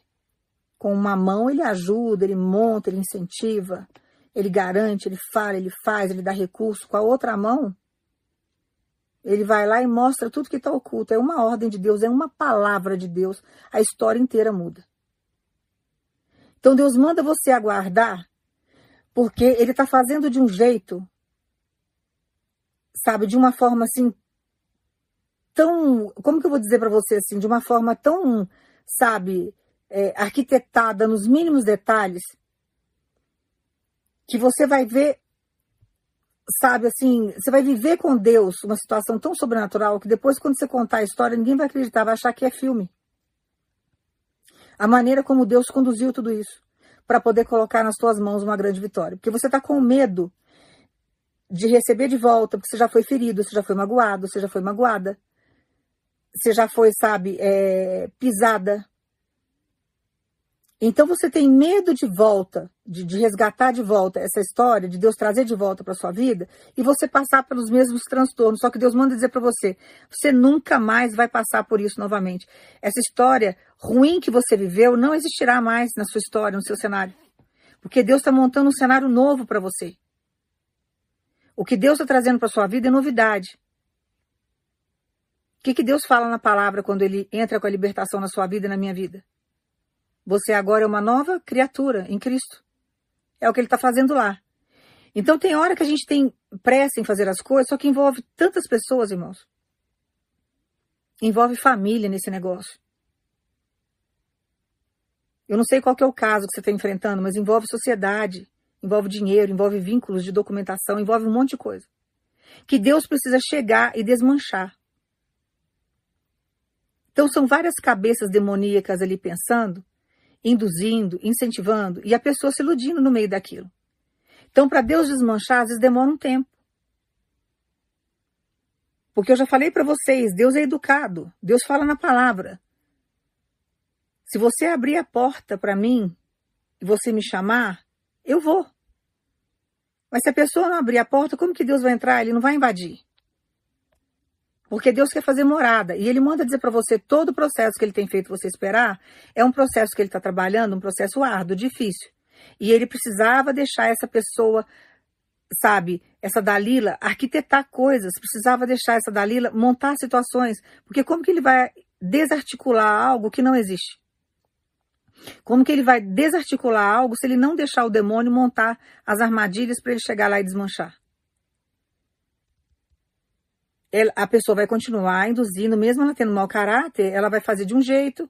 com uma mão ele ajuda, ele monta, ele incentiva, ele garante, ele fala, ele faz, ele dá recurso. Com a outra mão, ele vai lá e mostra tudo que está oculto. É uma ordem de Deus, é uma palavra de Deus. A história inteira muda. Então Deus manda você aguardar, porque Ele está fazendo de um jeito, sabe, de uma forma assim, tão. Como que eu vou dizer para você assim? De uma forma tão, sabe, é, arquitetada nos mínimos detalhes, que você vai ver, sabe, assim, você vai viver com Deus uma situação tão sobrenatural que depois, quando você contar a história, ninguém vai acreditar, vai achar que é filme. A maneira como Deus conduziu tudo isso para poder colocar nas suas mãos uma grande vitória. Porque você está com medo de receber de volta, porque você já foi ferido, você já foi magoado, você já foi magoada, você já foi, sabe, é, pisada, então você tem medo de volta, de, de, resgatar de volta essa história, de Deus trazer de volta para sua vida e você passar pelos mesmos transtornos. Só que Deus manda dizer para você: você nunca mais vai passar por isso novamente. Essa história ruim que você viveu não existirá mais na sua história, no seu cenário, porque Deus está montando um cenário novo para você. O que Deus está trazendo para sua vida é novidade. Que, que Deus fala na palavra quando Ele entra com a libertação na sua vida e na minha vida? Você agora é uma nova criatura em Cristo. É o que ele está fazendo lá. Então tem hora que a gente tem pressa em fazer as coisas, só que envolve tantas pessoas, irmãos. Envolve família nesse negócio. Eu não sei qual é o caso que você está enfrentando, mas envolve sociedade, envolve dinheiro, envolve vínculos de documentação, envolve um monte de coisa. Que Deus precisa chegar e desmanchar. Então são várias cabeças demoníacas ali pensando induzindo, incentivando e a pessoa se iludindo no meio daquilo. Então, para Deus desmanchar, às vezes demora um tempo. Porque eu já falei para vocês, Deus é educado, Deus fala na palavra. Se você abrir a porta para mim e você me chamar, eu vou. Mas se a pessoa não abrir a porta, como que Deus vai entrar? Ele não vai invadir. Porque Deus quer fazer morada. E Ele manda dizer para você todo o processo que Ele tem feito você esperar é um processo que Ele está trabalhando, um processo árduo, difícil. E Ele precisava deixar essa pessoa, sabe, essa Dalila, arquitetar coisas, precisava deixar essa Dalila montar situações. Porque como que Ele vai desarticular algo que não existe? Como que ele vai desarticular algo se ele não deixar o demônio montar as armadilhas para ele chegar lá e desmanchar? A pessoa vai continuar induzindo, mesmo ela tendo mau caráter, ela vai fazer de um jeito,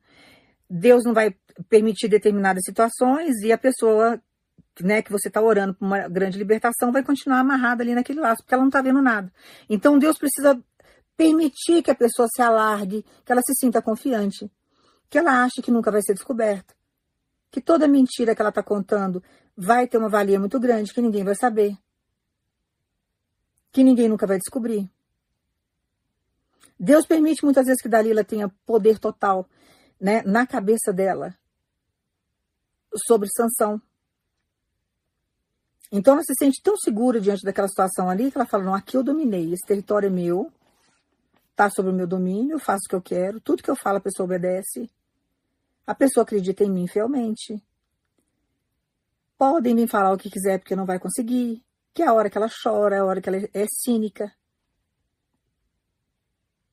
Deus não vai permitir determinadas situações e a pessoa né, que você está orando por uma grande libertação vai continuar amarrada ali naquele laço, porque ela não está vendo nada. Então Deus precisa permitir que a pessoa se alargue, que ela se sinta confiante, que ela ache que nunca vai ser descoberta, que toda mentira que ela está contando vai ter uma valia muito grande, que ninguém vai saber, que ninguém nunca vai descobrir. Deus permite muitas vezes que Dalila tenha poder total né, na cabeça dela sobre Sansão. Então ela se sente tão segura diante daquela situação ali que ela fala: não, aqui eu dominei, esse território é meu, está sob o meu domínio, eu faço o que eu quero, tudo que eu falo a pessoa obedece. A pessoa acredita em mim fielmente. Podem me falar o que quiser porque não vai conseguir, que é a hora que ela chora, é a hora que ela é cínica.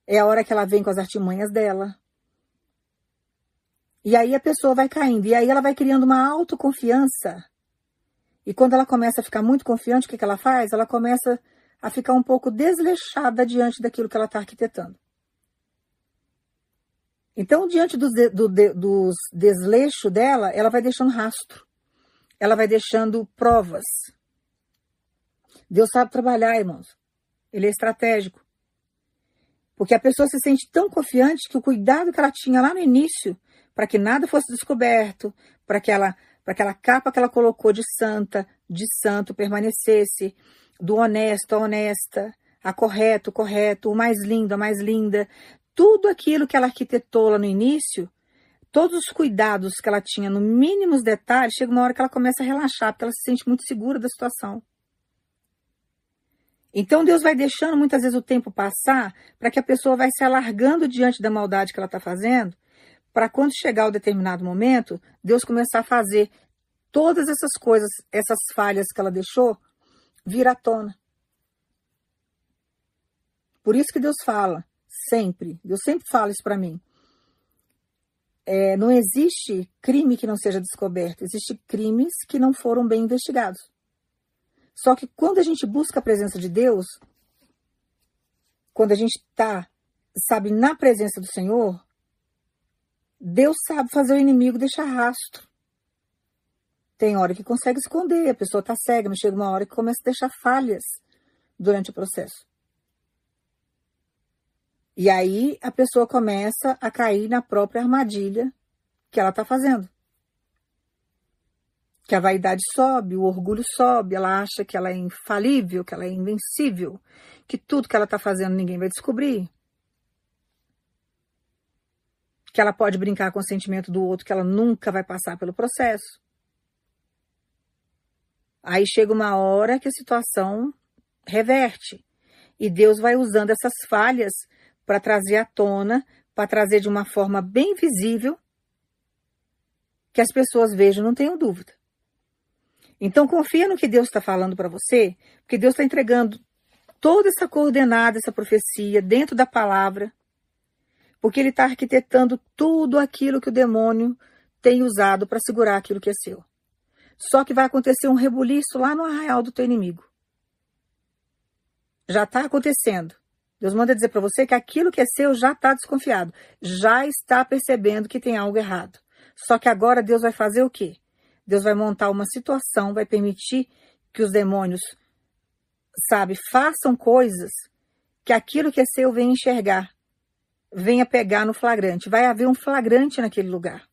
É a hora que ela vem com as artimanhas dela. E aí a pessoa vai caindo, e aí ela vai criando uma autoconfiança e quando ela começa a ficar muito confiante, o que, que ela faz? Ela começa a ficar um pouco desleixada diante daquilo que ela está arquitetando. Então, diante do, de, dos desleixos dela, ela vai deixando rastro. Ela vai deixando provas. Deus sabe trabalhar, irmãos. Ele é estratégico. Porque a pessoa se sente tão confiante que o cuidado que ela tinha lá no início, para que nada fosse descoberto, para que ela para aquela capa que ela colocou de santa, de santo, permanecesse, do honesto, a honesta, a correto, correto, o mais lindo, a mais linda. Tudo aquilo que ela arquitetou lá no início, todos os cuidados que ela tinha no mínimos detalhes, chega uma hora que ela começa a relaxar, porque ela se sente muito segura da situação. Então Deus vai deixando muitas vezes o tempo passar para que a pessoa vai se alargando diante da maldade que ela está fazendo para quando chegar o determinado momento, Deus começar a fazer todas essas coisas, essas falhas que ela deixou, vir à tona. Por isso que Deus fala, sempre, Deus sempre fala isso para mim. É, não existe crime que não seja descoberto, existem crimes que não foram bem investigados. Só que quando a gente busca a presença de Deus, quando a gente está, sabe, na presença do Senhor, Deus sabe fazer o inimigo deixar rastro. Tem hora que consegue esconder, a pessoa está cega, mas chega uma hora que começa a deixar falhas durante o processo. E aí a pessoa começa a cair na própria armadilha que ela está fazendo. Que a vaidade sobe, o orgulho sobe, ela acha que ela é infalível, que ela é invencível, que tudo que ela está fazendo ninguém vai descobrir que ela pode brincar com o sentimento do outro, que ela nunca vai passar pelo processo. Aí chega uma hora que a situação reverte. E Deus vai usando essas falhas para trazer à tona, para trazer de uma forma bem visível, que as pessoas vejam, não tenham dúvida. Então confia no que Deus está falando para você, porque Deus está entregando toda essa coordenada, essa profecia dentro da palavra porque ele está arquitetando tudo aquilo que o demônio tem usado para segurar aquilo que é seu. Só que vai acontecer um rebuliço lá no arraial do teu inimigo. Já está acontecendo. Deus manda dizer para você que aquilo que é seu já está desconfiado, já está percebendo que tem algo errado. Só que agora Deus vai fazer o quê? Deus vai montar uma situação, vai permitir que os demônios, sabe, façam coisas que aquilo que é seu venha enxergar venha pegar no flagrante. Vai haver um flagrante naquele lugar.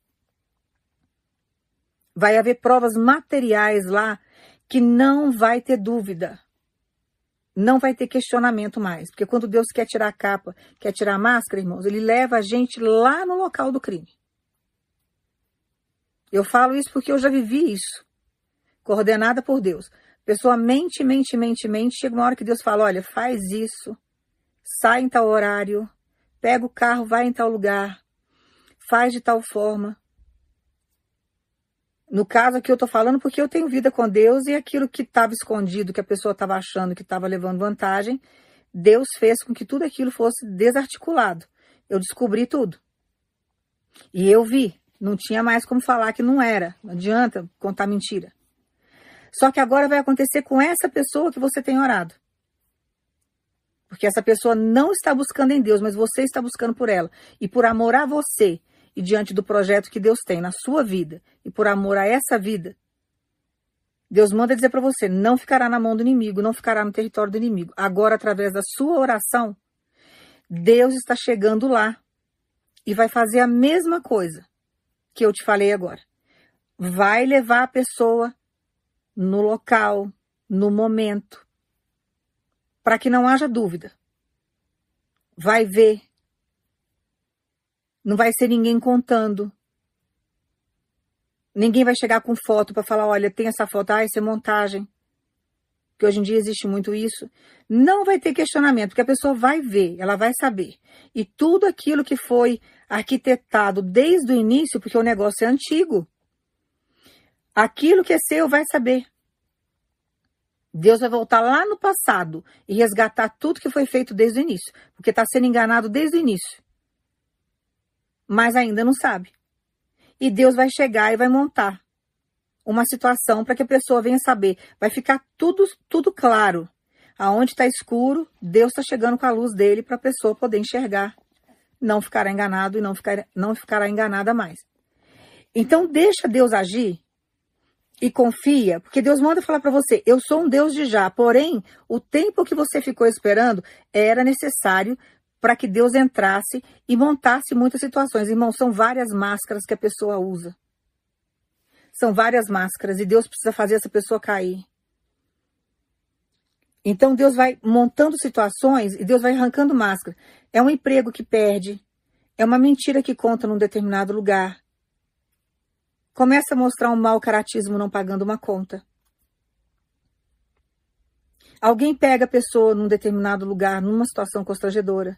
Vai haver provas materiais lá que não vai ter dúvida. Não vai ter questionamento mais. Porque quando Deus quer tirar a capa, quer tirar a máscara, irmãos, ele leva a gente lá no local do crime. Eu falo isso porque eu já vivi isso. Coordenada por Deus. Pessoa mente, mente, mente, mente. Chega uma hora que Deus fala: olha, faz isso, sai em tal horário, pega o carro, vai em tal lugar, faz de tal forma. No caso aqui eu estou falando porque eu tenho vida com Deus e aquilo que estava escondido, que a pessoa estava achando que estava levando vantagem, Deus fez com que tudo aquilo fosse desarticulado. Eu descobri tudo. E eu vi, não tinha mais como falar que não era. Não adianta contar mentira. Só que agora vai acontecer com essa pessoa que você tem orado. Porque essa pessoa não está buscando em Deus, mas você está buscando por ela. E por amor a você e diante do projeto que Deus tem na sua vida e por amor a essa vida, Deus manda dizer para você: não ficará na mão do inimigo, não ficará no território do inimigo. Agora, através da sua oração, Deus está chegando lá e vai fazer a mesma coisa que eu te falei agora. Vai levar a pessoa no local, no momento, para que não haja dúvida. Vai ver. Não vai ser ninguém contando. Ninguém vai chegar com foto para falar, olha, tem essa foto, ah, isso é montagem. Que hoje em dia existe muito isso. Não vai ter questionamento, porque a pessoa vai ver, ela vai saber. E tudo aquilo que foi arquitetado desde o início, porque o negócio é antigo, aquilo que é seu vai saber. Deus vai voltar lá no passado e resgatar tudo que foi feito desde o início, porque está sendo enganado desde o início. Mas ainda não sabe. E Deus vai chegar e vai montar uma situação para que a pessoa venha saber. Vai ficar tudo, tudo claro. Aonde está escuro, Deus está chegando com a luz dele para a pessoa poder enxergar. Não ficará enganado e não, ficar, não ficará enganada mais. Então, deixa Deus agir e confia, porque Deus manda falar para você: eu sou um Deus de já, porém, o tempo que você ficou esperando era necessário para que Deus entrasse e montasse muitas situações. Irmão, são várias máscaras que a pessoa usa. São várias máscaras e Deus precisa fazer essa pessoa cair. Então Deus vai montando situações e Deus vai arrancando máscara. É um emprego que perde, é uma mentira que conta num determinado lugar. Começa a mostrar um mau caratismo não pagando uma conta. Alguém pega a pessoa num determinado lugar, numa situação constrangedora.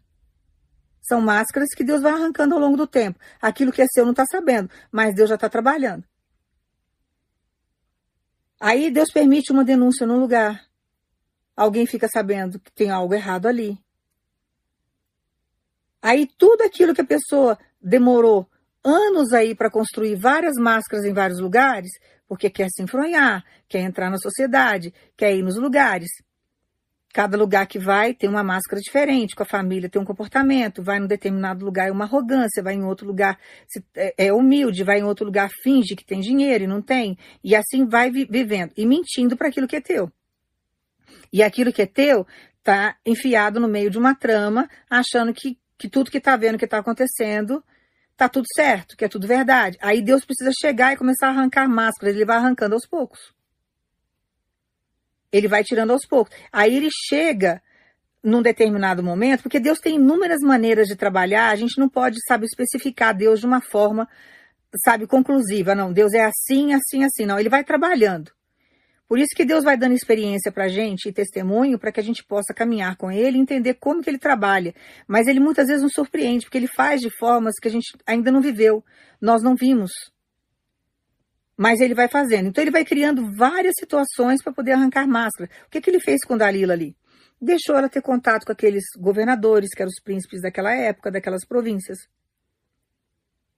São máscaras que Deus vai arrancando ao longo do tempo. Aquilo que é seu não está sabendo, mas Deus já está trabalhando. Aí Deus permite uma denúncia num lugar. Alguém fica sabendo que tem algo errado ali. Aí tudo aquilo que a pessoa demorou anos aí para construir várias máscaras em vários lugares, porque quer se enfronhar, quer entrar na sociedade, quer ir nos lugares. Cada lugar que vai tem uma máscara diferente, com a família tem um comportamento, vai num determinado lugar é uma arrogância, vai em outro lugar é, é humilde, vai em outro lugar finge que tem dinheiro e não tem, e assim vai vivendo e mentindo para aquilo que é teu. E aquilo que é teu tá enfiado no meio de uma trama, achando que, que tudo que tá vendo que tá acontecendo tá tudo certo, que é tudo verdade. Aí Deus precisa chegar e começar a arrancar máscaras, ele vai arrancando aos poucos. Ele vai tirando aos poucos. Aí ele chega num determinado momento, porque Deus tem inúmeras maneiras de trabalhar, a gente não pode, sabe, especificar Deus de uma forma, sabe, conclusiva. Não, Deus é assim, assim, assim. Não, ele vai trabalhando. Por isso que Deus vai dando experiência para a gente e testemunho para que a gente possa caminhar com Ele e entender como que Ele trabalha. Mas Ele muitas vezes nos surpreende, porque Ele faz de formas que a gente ainda não viveu, nós não vimos mas ele vai fazendo. Então ele vai criando várias situações para poder arrancar máscara. O que, que ele fez com Dalila ali? Deixou ela ter contato com aqueles governadores, que eram os príncipes daquela época, daquelas províncias.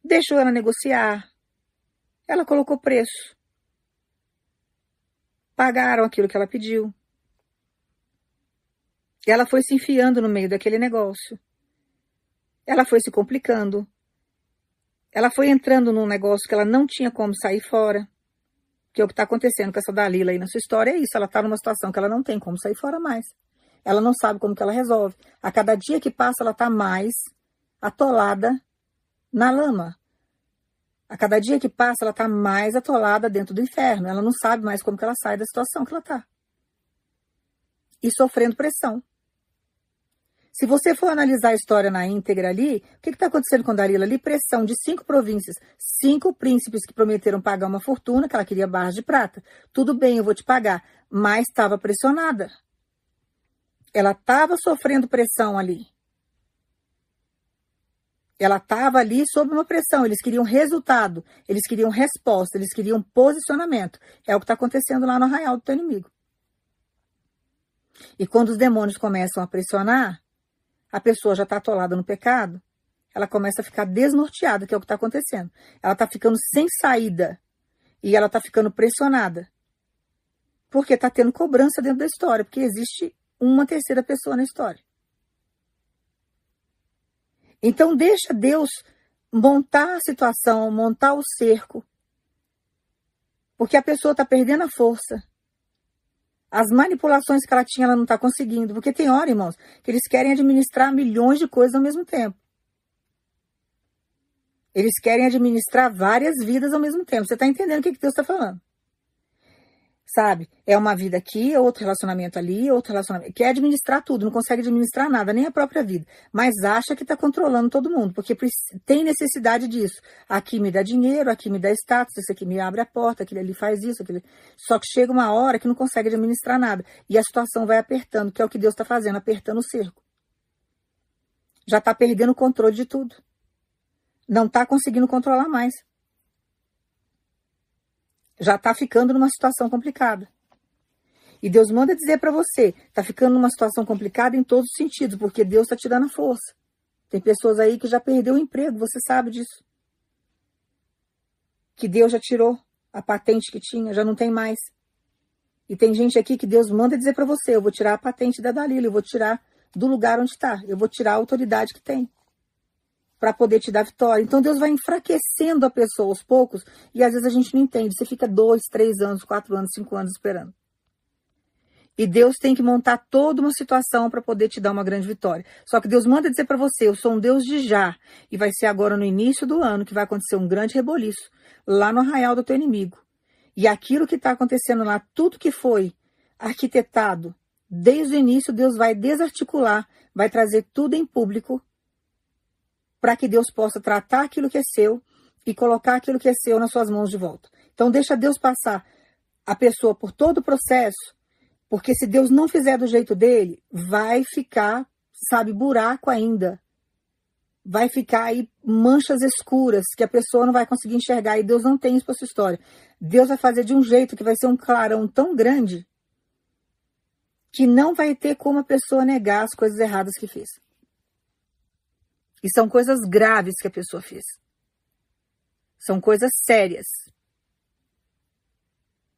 Deixou ela negociar. Ela colocou preço. Pagaram aquilo que ela pediu. Ela foi se enfiando no meio daquele negócio. Ela foi se complicando. Ela foi entrando num negócio que ela não tinha como sair fora. Que é o que está acontecendo com essa Dalila aí na sua história é isso. Ela está numa situação que ela não tem como sair fora mais. Ela não sabe como que ela resolve. A cada dia que passa, ela está mais atolada na lama. A cada dia que passa, ela está mais atolada dentro do inferno. Ela não sabe mais como que ela sai da situação que ela está. E sofrendo pressão. Se você for analisar a história na íntegra ali, o que está acontecendo com Dalila ali? Pressão de cinco províncias, cinco príncipes que prometeram pagar uma fortuna, que ela queria barras de prata. Tudo bem, eu vou te pagar, mas estava pressionada. Ela estava sofrendo pressão ali. Ela estava ali sob uma pressão. Eles queriam resultado, eles queriam resposta, eles queriam posicionamento. É o que está acontecendo lá no arraial do teu inimigo. E quando os demônios começam a pressionar, a pessoa já está atolada no pecado, ela começa a ficar desnorteada, que é o que está acontecendo. Ela está ficando sem saída e ela está ficando pressionada. Porque está tendo cobrança dentro da história, porque existe uma terceira pessoa na história. Então deixa Deus montar a situação, montar o cerco, porque a pessoa está perdendo a força. As manipulações que ela tinha, ela não está conseguindo. Porque tem hora, irmãos, que eles querem administrar milhões de coisas ao mesmo tempo. Eles querem administrar várias vidas ao mesmo tempo. Você está entendendo o que, que Deus está falando? Sabe? É uma vida aqui, outro relacionamento ali, outro relacionamento. Quer administrar tudo, não consegue administrar nada, nem a própria vida. Mas acha que está controlando todo mundo, porque tem necessidade disso. Aqui me dá dinheiro, aqui me dá status, esse aqui me abre a porta, aquele ali faz isso, aquele... Só que chega uma hora que não consegue administrar nada. E a situação vai apertando, que é o que Deus está fazendo, apertando o cerco. Já está perdendo o controle de tudo não está conseguindo controlar mais. Já está ficando numa situação complicada. E Deus manda dizer para você, está ficando numa situação complicada em todos os sentidos, porque Deus está te dando a força. Tem pessoas aí que já perdeu o emprego, você sabe disso. Que Deus já tirou a patente que tinha, já não tem mais. E tem gente aqui que Deus manda dizer para você, eu vou tirar a patente da Dalila, eu vou tirar do lugar onde está, eu vou tirar a autoridade que tem para poder te dar vitória. Então Deus vai enfraquecendo a pessoa aos poucos e às vezes a gente não entende. Você fica dois, três anos, quatro anos, cinco anos esperando. E Deus tem que montar toda uma situação para poder te dar uma grande vitória. Só que Deus manda dizer para você: eu sou um Deus de já. E vai ser agora no início do ano que vai acontecer um grande reboliço lá no arraial do teu inimigo. E aquilo que está acontecendo lá, tudo que foi arquitetado desde o início, Deus vai desarticular, vai trazer tudo em público para que Deus possa tratar aquilo que é seu e colocar aquilo que é seu nas suas mãos de volta. Então deixa Deus passar a pessoa por todo o processo, porque se Deus não fizer do jeito dele, vai ficar, sabe, buraco ainda. Vai ficar aí manchas escuras que a pessoa não vai conseguir enxergar e Deus não tem isso para sua história. Deus vai fazer de um jeito que vai ser um clarão tão grande que não vai ter como a pessoa negar as coisas erradas que fez. E são coisas graves que a pessoa fez. São coisas sérias.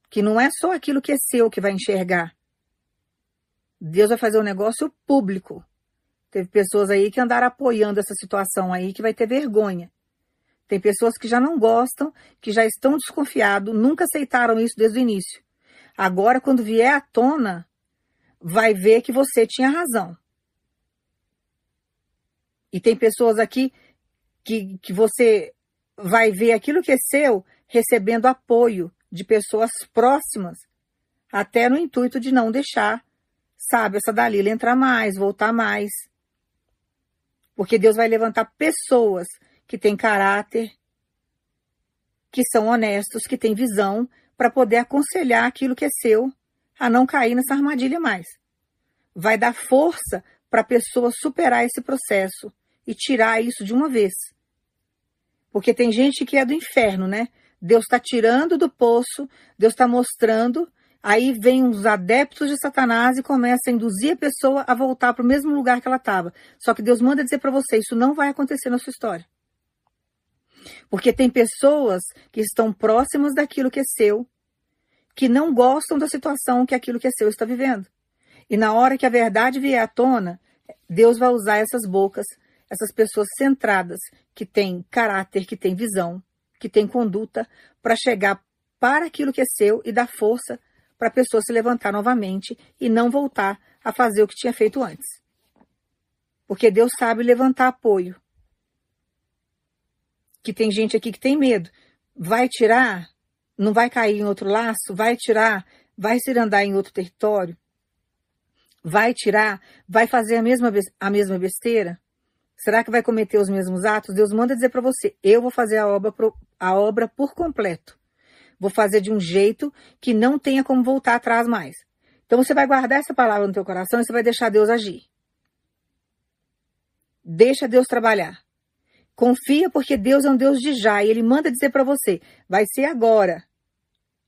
Que não é só aquilo que é seu que vai enxergar. Deus vai fazer um negócio público. Teve pessoas aí que andaram apoiando essa situação aí que vai ter vergonha. Tem pessoas que já não gostam, que já estão desconfiados, nunca aceitaram isso desde o início. Agora, quando vier à tona, vai ver que você tinha razão. E tem pessoas aqui que, que você vai ver aquilo que é seu recebendo apoio de pessoas próximas, até no intuito de não deixar, sabe, essa Dalila entrar mais, voltar mais. Porque Deus vai levantar pessoas que têm caráter, que são honestos, que têm visão, para poder aconselhar aquilo que é seu a não cair nessa armadilha mais. Vai dar força para a pessoa superar esse processo e tirar isso de uma vez. Porque tem gente que é do inferno, né? Deus está tirando do poço, Deus está mostrando, aí vem uns adeptos de Satanás e começa a induzir a pessoa a voltar para o mesmo lugar que ela estava. Só que Deus manda dizer para você, isso não vai acontecer na sua história. Porque tem pessoas que estão próximas daquilo que é seu, que não gostam da situação que aquilo que é seu está vivendo. E na hora que a verdade vier à tona, Deus vai usar essas bocas essas pessoas centradas, que têm caráter, que têm visão, que têm conduta, para chegar para aquilo que é seu e dar força para a pessoa se levantar novamente e não voltar a fazer o que tinha feito antes. Porque Deus sabe levantar apoio. Que tem gente aqui que tem medo. Vai tirar? Não vai cair em outro laço? Vai tirar? Vai se andar em outro território? Vai tirar? Vai fazer a mesma, a mesma besteira? Será que vai cometer os mesmos atos? Deus manda dizer para você: eu vou fazer a obra, a obra por completo. Vou fazer de um jeito que não tenha como voltar atrás mais. Então você vai guardar essa palavra no teu coração e você vai deixar Deus agir. Deixa Deus trabalhar. Confia porque Deus é um Deus de já e ele manda dizer para você: vai ser agora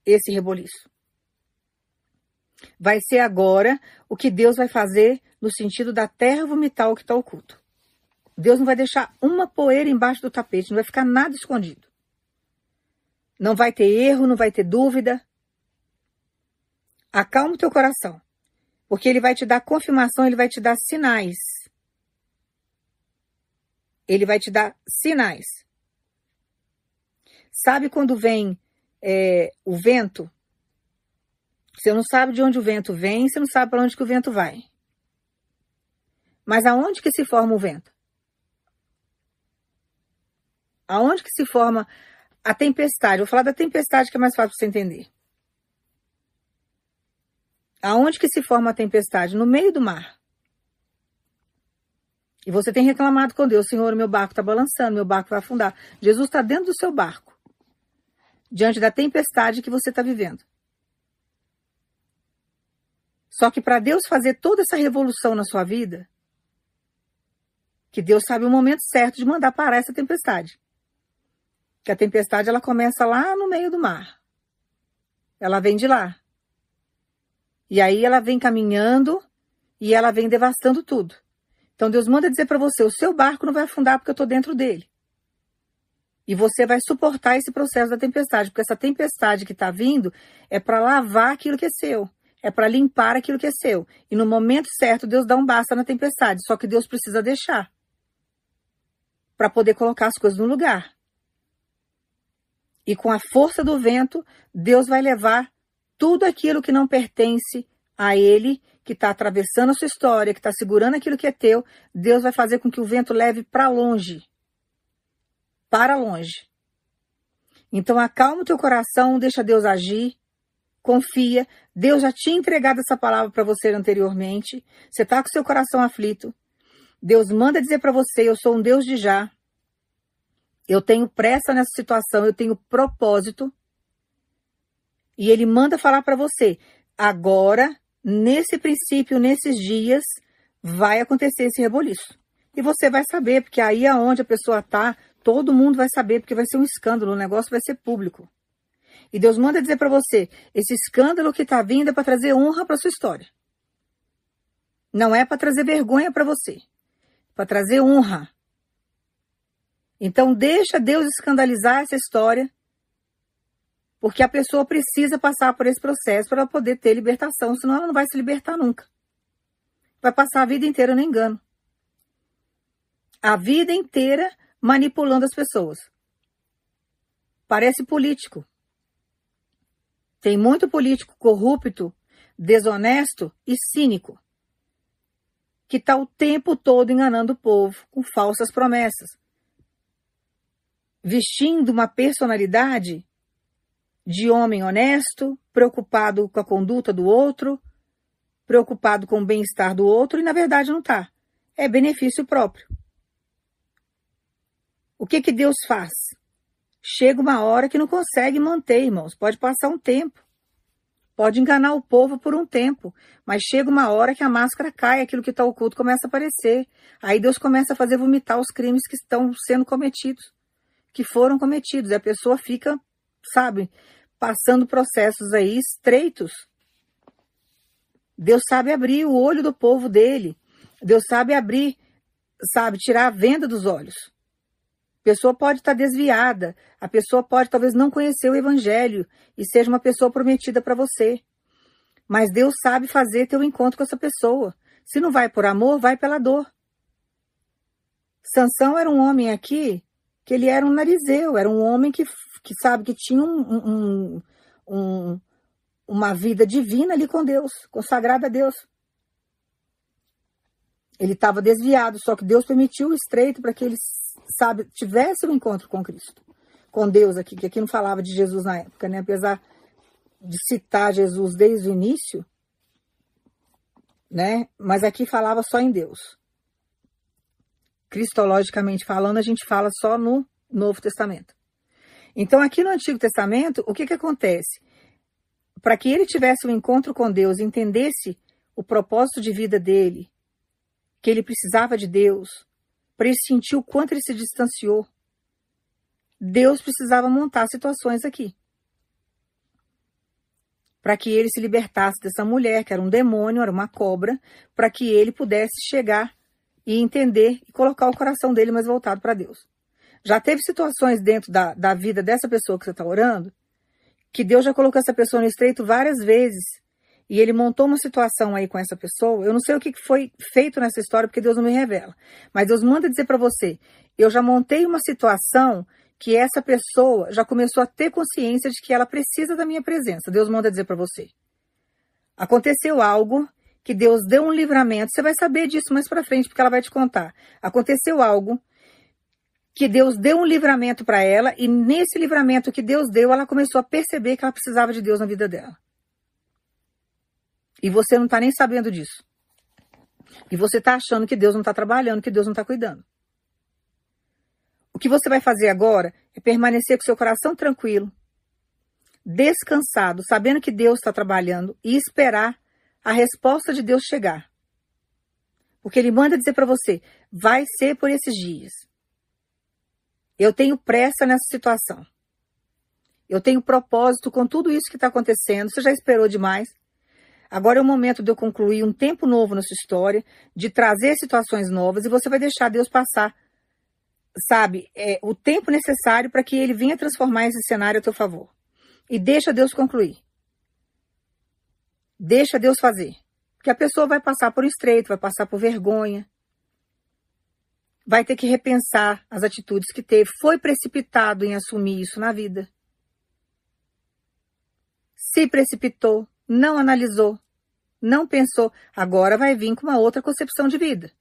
esse reboliço. Vai ser agora o que Deus vai fazer no sentido da terra vomitar o que está oculto. Deus não vai deixar uma poeira embaixo do tapete, não vai ficar nada escondido. Não vai ter erro, não vai ter dúvida. Acalma o teu coração, porque ele vai te dar confirmação, ele vai te dar sinais. Ele vai te dar sinais Sabe quando vem é, o vento? Você não sabe de onde o vento vem, você não sabe para onde que o vento vai. Mas aonde que se forma o vento? Aonde que se forma a tempestade? Vou falar da tempestade que é mais fácil você entender. Aonde que se forma a tempestade? No meio do mar. E você tem reclamado com Deus, Senhor, meu barco está balançando, meu barco vai afundar. Jesus está dentro do seu barco, diante da tempestade que você está vivendo. Só que para Deus fazer toda essa revolução na sua vida, que Deus sabe o momento certo de mandar parar essa tempestade. Que a tempestade ela começa lá no meio do mar. Ela vem de lá. E aí ela vem caminhando e ela vem devastando tudo. Então Deus manda dizer para você: o seu barco não vai afundar porque eu estou dentro dele. E você vai suportar esse processo da tempestade, porque essa tempestade que está vindo é para lavar aquilo que é seu, é para limpar aquilo que é seu. E no momento certo, Deus dá um basta na tempestade, só que Deus precisa deixar para poder colocar as coisas no lugar. E com a força do vento, Deus vai levar tudo aquilo que não pertence a Ele, que está atravessando a sua história, que está segurando aquilo que é teu, Deus vai fazer com que o vento leve para longe. Para longe. Então acalma o teu coração, deixa Deus agir, confia. Deus já tinha entregado essa palavra para você anteriormente. Você está com seu coração aflito. Deus manda dizer para você: Eu sou um Deus de já. Eu tenho pressa nessa situação, eu tenho propósito. E ele manda falar para você: agora, nesse princípio, nesses dias, vai acontecer esse reboliço. E você vai saber, porque aí aonde a pessoa está, todo mundo vai saber, porque vai ser um escândalo, o negócio vai ser público. E Deus manda dizer para você: esse escândalo que está vindo é para trazer honra para sua história. Não é para trazer vergonha para você para trazer honra. Então deixa Deus escandalizar essa história, porque a pessoa precisa passar por esse processo para poder ter libertação, senão ela não vai se libertar nunca. Vai passar a vida inteira no engano. A vida inteira manipulando as pessoas. Parece político. Tem muito político corrupto, desonesto e cínico que está o tempo todo enganando o povo com falsas promessas, vestindo uma personalidade de homem honesto, preocupado com a conduta do outro, preocupado com o bem-estar do outro, e na verdade não está. É benefício próprio. O que que Deus faz? Chega uma hora que não consegue manter, irmãos. Pode passar um tempo. Pode enganar o povo por um tempo, mas chega uma hora que a máscara cai, aquilo que está oculto começa a aparecer. Aí Deus começa a fazer vomitar os crimes que estão sendo cometidos, que foram cometidos. E a pessoa fica, sabe, passando processos aí estreitos. Deus sabe abrir o olho do povo dele. Deus sabe abrir, sabe, tirar a venda dos olhos pessoa pode estar desviada, a pessoa pode talvez não conhecer o evangelho e seja uma pessoa prometida para você. Mas Deus sabe fazer teu encontro com essa pessoa. Se não vai por amor, vai pela dor. Sansão era um homem aqui que ele era um narizeu, era um homem que, que sabe que tinha um, um, um, uma vida divina ali com Deus, consagrada a Deus. Ele estava desviado, só que Deus permitiu o estreito para que ele sabe, tivesse um encontro com Cristo, com Deus aqui, que aqui não falava de Jesus na época, né? Apesar de citar Jesus desde o início, né? Mas aqui falava só em Deus. Cristologicamente falando, a gente fala só no Novo Testamento. Então, aqui no Antigo Testamento, o que que acontece? Para que ele tivesse um encontro com Deus, entendesse o propósito de vida dele, que ele precisava de Deus, para ele sentir o quanto ele se distanciou. Deus precisava montar situações aqui. Para que ele se libertasse dessa mulher, que era um demônio, era uma cobra, para que ele pudesse chegar e entender e colocar o coração dele mais voltado para Deus. Já teve situações dentro da, da vida dessa pessoa que você está orando, que Deus já colocou essa pessoa no estreito várias vezes e ele montou uma situação aí com essa pessoa, eu não sei o que foi feito nessa história, porque Deus não me revela. Mas Deus manda dizer para você: eu já montei uma situação que essa pessoa já começou a ter consciência de que ela precisa da minha presença. Deus manda dizer para você. Aconteceu algo que Deus deu um livramento. Você vai saber disso mais para frente, porque ela vai te contar. Aconteceu algo que Deus deu um livramento para ela e nesse livramento que Deus deu, ela começou a perceber que ela precisava de Deus na vida dela. E você não está nem sabendo disso. E você está achando que Deus não está trabalhando, que Deus não está cuidando. O que você vai fazer agora é permanecer com seu coração tranquilo, descansado, sabendo que Deus está trabalhando e esperar a resposta de Deus chegar. Porque Ele manda dizer para você: vai ser por esses dias. Eu tenho pressa nessa situação. Eu tenho propósito com tudo isso que está acontecendo. Você já esperou demais. Agora é o momento de eu concluir um tempo novo na sua história, de trazer situações novas e você vai deixar Deus passar, sabe, é, o tempo necessário para que ele venha transformar esse cenário a teu favor. E deixa Deus concluir. Deixa Deus fazer. Porque a pessoa vai passar por estreito, vai passar por vergonha, vai ter que repensar as atitudes que teve, foi precipitado em assumir isso na vida. Se precipitou, não analisou, não pensou, agora vai vir com uma outra concepção de vida.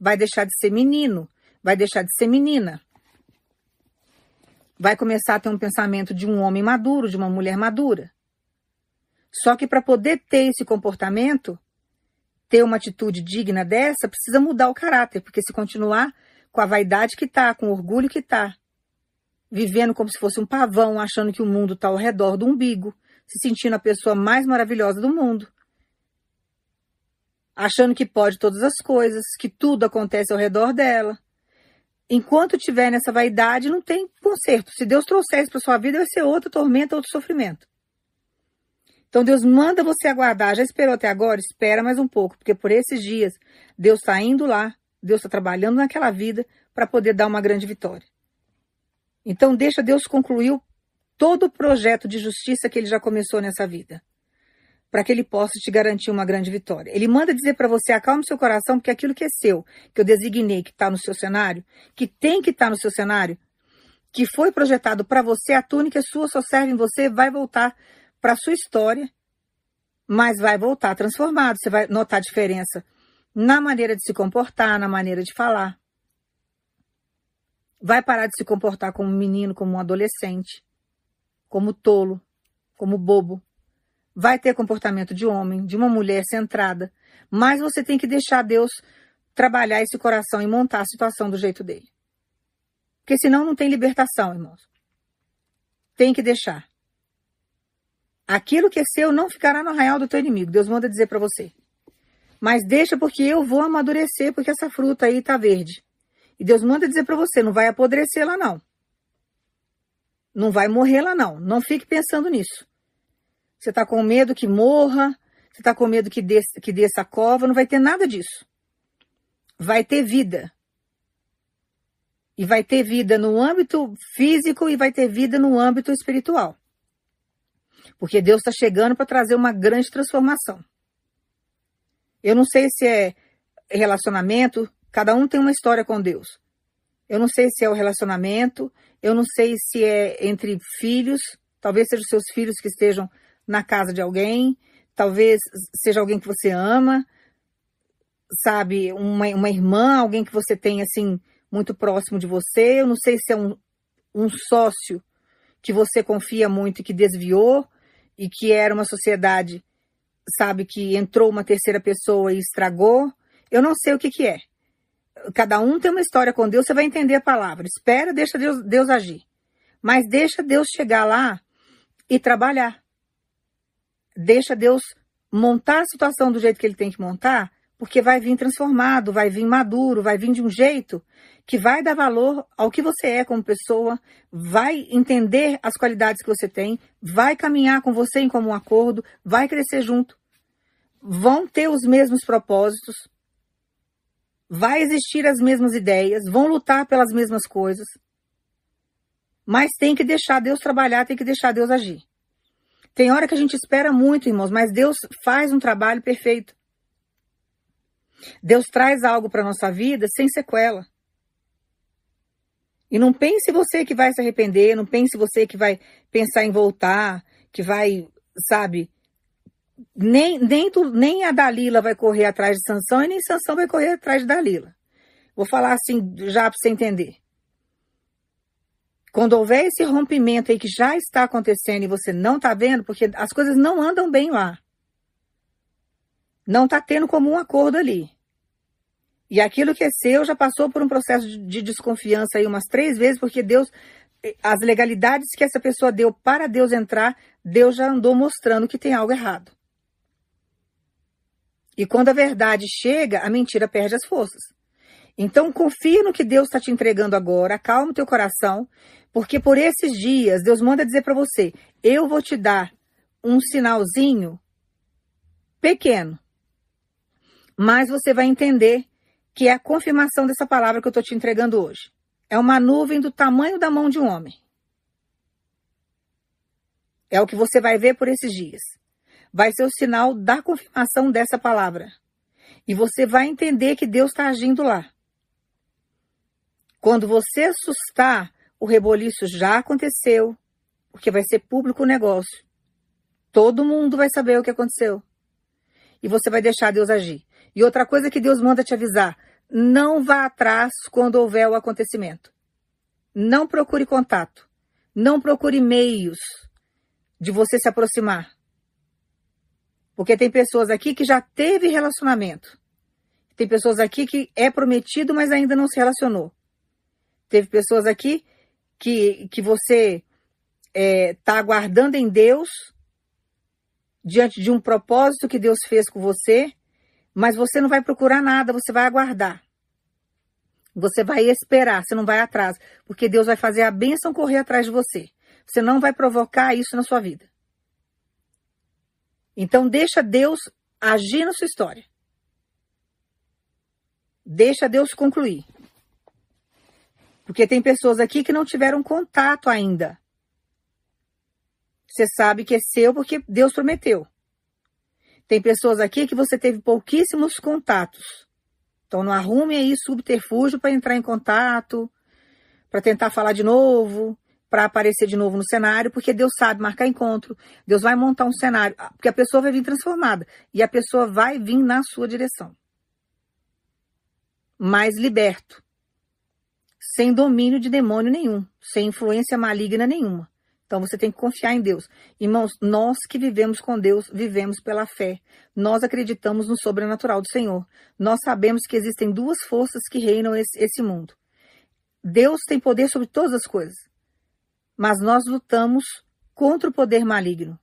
Vai deixar de ser menino, vai deixar de ser menina. Vai começar a ter um pensamento de um homem maduro, de uma mulher madura. Só que para poder ter esse comportamento, ter uma atitude digna dessa, precisa mudar o caráter, porque se continuar com a vaidade que tá, com o orgulho que tá, vivendo como se fosse um pavão, achando que o mundo está ao redor do umbigo, se sentindo a pessoa mais maravilhosa do mundo, achando que pode todas as coisas, que tudo acontece ao redor dela. Enquanto tiver nessa vaidade, não tem conserto. Se Deus trouxer isso para sua vida, vai ser outra tormenta, outro sofrimento. Então Deus manda você aguardar. Já esperou até agora? Espera mais um pouco, porque por esses dias Deus está indo lá Deus está trabalhando naquela vida para poder dar uma grande vitória. Então, deixa Deus concluir todo o projeto de justiça que ele já começou nessa vida, para que ele possa te garantir uma grande vitória. Ele manda dizer para você: acalme seu coração, porque aquilo que é seu, que eu designei que está no seu cenário, que tem que estar tá no seu cenário, que foi projetado para você, a túnica é sua, só serve em você, vai voltar para sua história, mas vai voltar transformado. Você vai notar a diferença na maneira de se comportar, na maneira de falar. Vai parar de se comportar como um menino, como um adolescente, como tolo, como bobo. Vai ter comportamento de homem, de uma mulher centrada, mas você tem que deixar Deus trabalhar esse coração e montar a situação do jeito dele. Porque senão não tem libertação, irmãos. Tem que deixar. Aquilo que é seu não ficará no arraial do teu inimigo. Deus manda dizer para você. Mas deixa porque eu vou amadurecer, porque essa fruta aí tá verde. E Deus manda dizer para você, não vai apodrecer lá não. Não vai morrer lá não. Não fique pensando nisso. Você tá com medo que morra, você tá com medo que desça, que desça a cova, não vai ter nada disso. Vai ter vida. E vai ter vida no âmbito físico e vai ter vida no âmbito espiritual. Porque Deus está chegando para trazer uma grande transformação. Eu não sei se é relacionamento, cada um tem uma história com Deus. Eu não sei se é o relacionamento, eu não sei se é entre filhos, talvez sejam seus filhos que estejam na casa de alguém, talvez seja alguém que você ama, sabe, uma, uma irmã, alguém que você tem assim muito próximo de você. Eu não sei se é um, um sócio que você confia muito e que desviou e que era uma sociedade sabe que entrou uma terceira pessoa e estragou. Eu não sei o que, que é. Cada um tem uma história com Deus, você vai entender a palavra. Espera, deixa Deus, Deus agir. Mas deixa Deus chegar lá e trabalhar. Deixa Deus montar a situação do jeito que ele tem que montar, porque vai vir transformado, vai vir maduro, vai vir de um jeito que vai dar valor ao que você é como pessoa, vai entender as qualidades que você tem, vai caminhar com você em comum acordo, vai crescer junto. Vão ter os mesmos propósitos, vai existir as mesmas ideias, vão lutar pelas mesmas coisas. Mas tem que deixar Deus trabalhar, tem que deixar Deus agir. Tem hora que a gente espera muito, irmãos, mas Deus faz um trabalho perfeito. Deus traz algo para nossa vida sem sequela. E não pense você que vai se arrepender, não pense você que vai pensar em voltar, que vai, sabe, nem, nem, tu, nem a Dalila vai correr atrás de Sansão e nem Sansão vai correr atrás de Dalila. Vou falar assim já para você entender. Quando houver esse rompimento aí que já está acontecendo e você não está vendo, porque as coisas não andam bem lá. Não está tendo como um acordo ali. E aquilo que é seu já passou por um processo de desconfiança aí umas três vezes, porque Deus, eh, as legalidades que essa pessoa deu para Deus entrar, Deus já andou mostrando que tem algo errado. E quando a verdade chega, a mentira perde as forças. Então confia no que Deus está te entregando agora, acalma o teu coração, porque por esses dias Deus manda dizer para você: eu vou te dar um sinalzinho pequeno, mas você vai entender que é a confirmação dessa palavra que eu estou te entregando hoje. É uma nuvem do tamanho da mão de um homem. É o que você vai ver por esses dias. Vai ser o sinal da confirmação dessa palavra. E você vai entender que Deus está agindo lá. Quando você assustar, o reboliço já aconteceu, porque vai ser público o negócio. Todo mundo vai saber o que aconteceu. E você vai deixar Deus agir. E outra coisa que Deus manda te avisar: não vá atrás quando houver o acontecimento. Não procure contato. Não procure meios de você se aproximar. Porque tem pessoas aqui que já teve relacionamento. Tem pessoas aqui que é prometido, mas ainda não se relacionou. Teve pessoas aqui que, que você está é, tá aguardando em Deus, diante de um propósito que Deus fez com você, mas você não vai procurar nada, você vai aguardar. Você vai esperar, você não vai atrás, porque Deus vai fazer a bênção correr atrás de você. Você não vai provocar isso na sua vida. Então deixa Deus agir na sua história. Deixa Deus concluir. Porque tem pessoas aqui que não tiveram contato ainda. Você sabe que é seu porque Deus prometeu. Tem pessoas aqui que você teve pouquíssimos contatos. Então não arrume aí subterfúgio para entrar em contato, para tentar falar de novo, para aparecer de novo no cenário, porque Deus sabe marcar encontro. Deus vai montar um cenário, porque a pessoa vai vir transformada e a pessoa vai vir na sua direção. Mais liberto sem domínio de demônio nenhum, sem influência maligna nenhuma. Então você tem que confiar em Deus. Irmãos, nós que vivemos com Deus, vivemos pela fé. Nós acreditamos no sobrenatural do Senhor. Nós sabemos que existem duas forças que reinam esse, esse mundo. Deus tem poder sobre todas as coisas. Mas nós lutamos contra o poder maligno.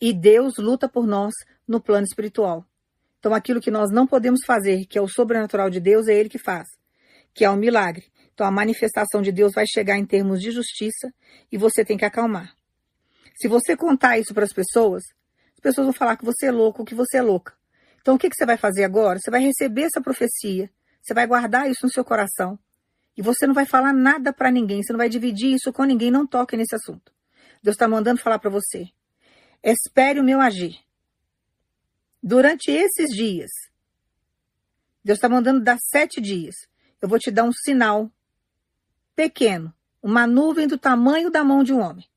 E Deus luta por nós no plano espiritual. Então aquilo que nós não podemos fazer, que é o sobrenatural de Deus, é Ele que faz que é um milagre. Então a manifestação de Deus vai chegar em termos de justiça e você tem que acalmar. Se você contar isso para as pessoas, as pessoas vão falar que você é louco, que você é louca. Então o que, que você vai fazer agora? Você vai receber essa profecia, você vai guardar isso no seu coração e você não vai falar nada para ninguém, você não vai dividir isso com ninguém, não toque nesse assunto. Deus está mandando falar para você. Espere o meu agir. Durante esses dias, Deus está mandando dar sete dias eu vou te dar um sinal pequeno, uma nuvem do tamanho da mão de um homem,